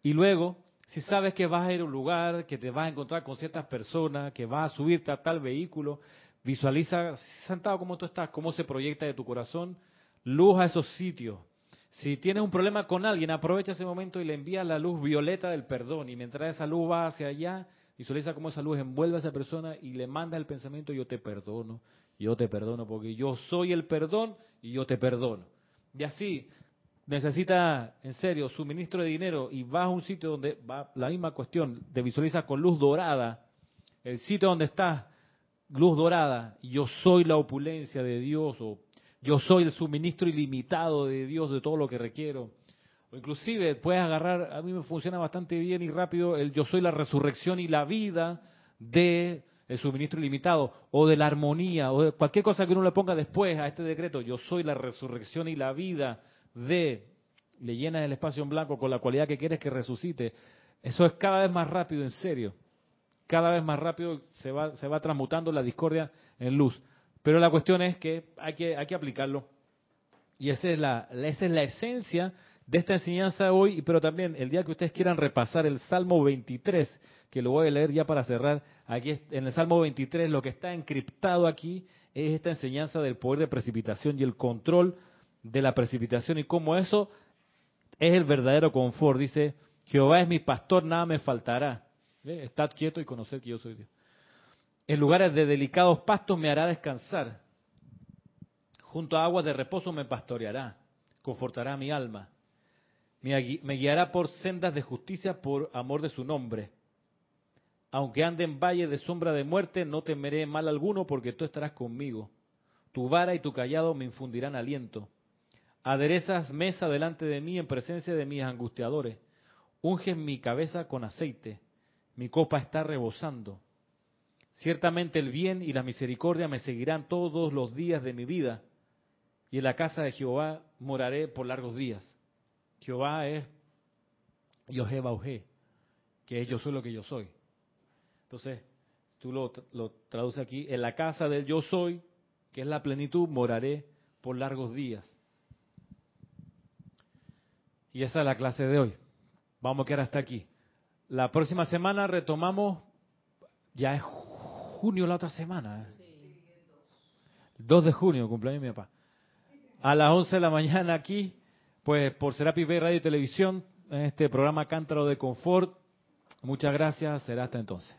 Y luego, si sabes que vas a ir a un lugar, que te vas a encontrar con ciertas personas, que vas a subirte a tal vehículo, visualiza sentado como tú estás, cómo se proyecta de tu corazón, luz a esos sitios si tienes un problema con alguien, aprovecha ese momento y le envía la luz violeta del perdón. Y mientras esa luz va hacia allá, visualiza cómo esa luz envuelve a esa persona y le manda el pensamiento, yo te perdono, yo te perdono, porque yo soy el perdón y yo te perdono. Y así, necesita, en serio, suministro de dinero y vas a un sitio donde va la misma cuestión, te visualiza con luz dorada, el sitio donde estás, luz dorada, yo soy la opulencia de Dios o yo soy el suministro ilimitado de Dios de todo lo que requiero. O inclusive puedes agarrar, a mí me funciona bastante bien y rápido, el yo soy la resurrección y la vida de el suministro ilimitado o de la armonía o de cualquier cosa que uno le ponga después a este decreto, yo soy la resurrección y la vida de, le llenas el espacio en blanco con la cualidad que quieres que resucite. Eso es cada vez más rápido, en serio. Cada vez más rápido se va, se va transmutando la discordia en luz. Pero la cuestión es que hay que, hay que aplicarlo. Y esa es, la, esa es la esencia de esta enseñanza hoy, pero también el día que ustedes quieran repasar el Salmo 23, que lo voy a leer ya para cerrar, aquí en el Salmo 23 lo que está encriptado aquí es esta enseñanza del poder de precipitación y el control de la precipitación y cómo eso es el verdadero confort. Dice, Jehová es mi pastor, nada me faltará. Estad quieto y conocer que yo soy Dios. En lugares de delicados pastos me hará descansar. Junto a aguas de reposo me pastoreará. Confortará mi alma. Me guiará por sendas de justicia por amor de su nombre. Aunque ande en valle de sombra de muerte, no temeré mal alguno porque tú estarás conmigo. Tu vara y tu callado me infundirán aliento. Aderezas mesa delante de mí en presencia de mis angustiadores. Unges mi cabeza con aceite. Mi copa está rebosando. Ciertamente el bien y la misericordia me seguirán todos los días de mi vida, y en la casa de Jehová moraré por largos días. Jehová es Yohe Bauhe, que es yo soy lo que yo soy. Entonces, tú lo, lo traduces aquí, en la casa del yo soy, que es la plenitud, moraré por largos días. Y esa es la clase de hoy. Vamos a quedar hasta aquí. La próxima semana retomamos, ya es junio la otra semana. 2 de junio, cumpleaños de mi papá. A las 11 de la mañana aquí, pues por Serapi Bay Radio y Televisión, en este programa Cántaro de Confort. Muchas gracias, será hasta entonces.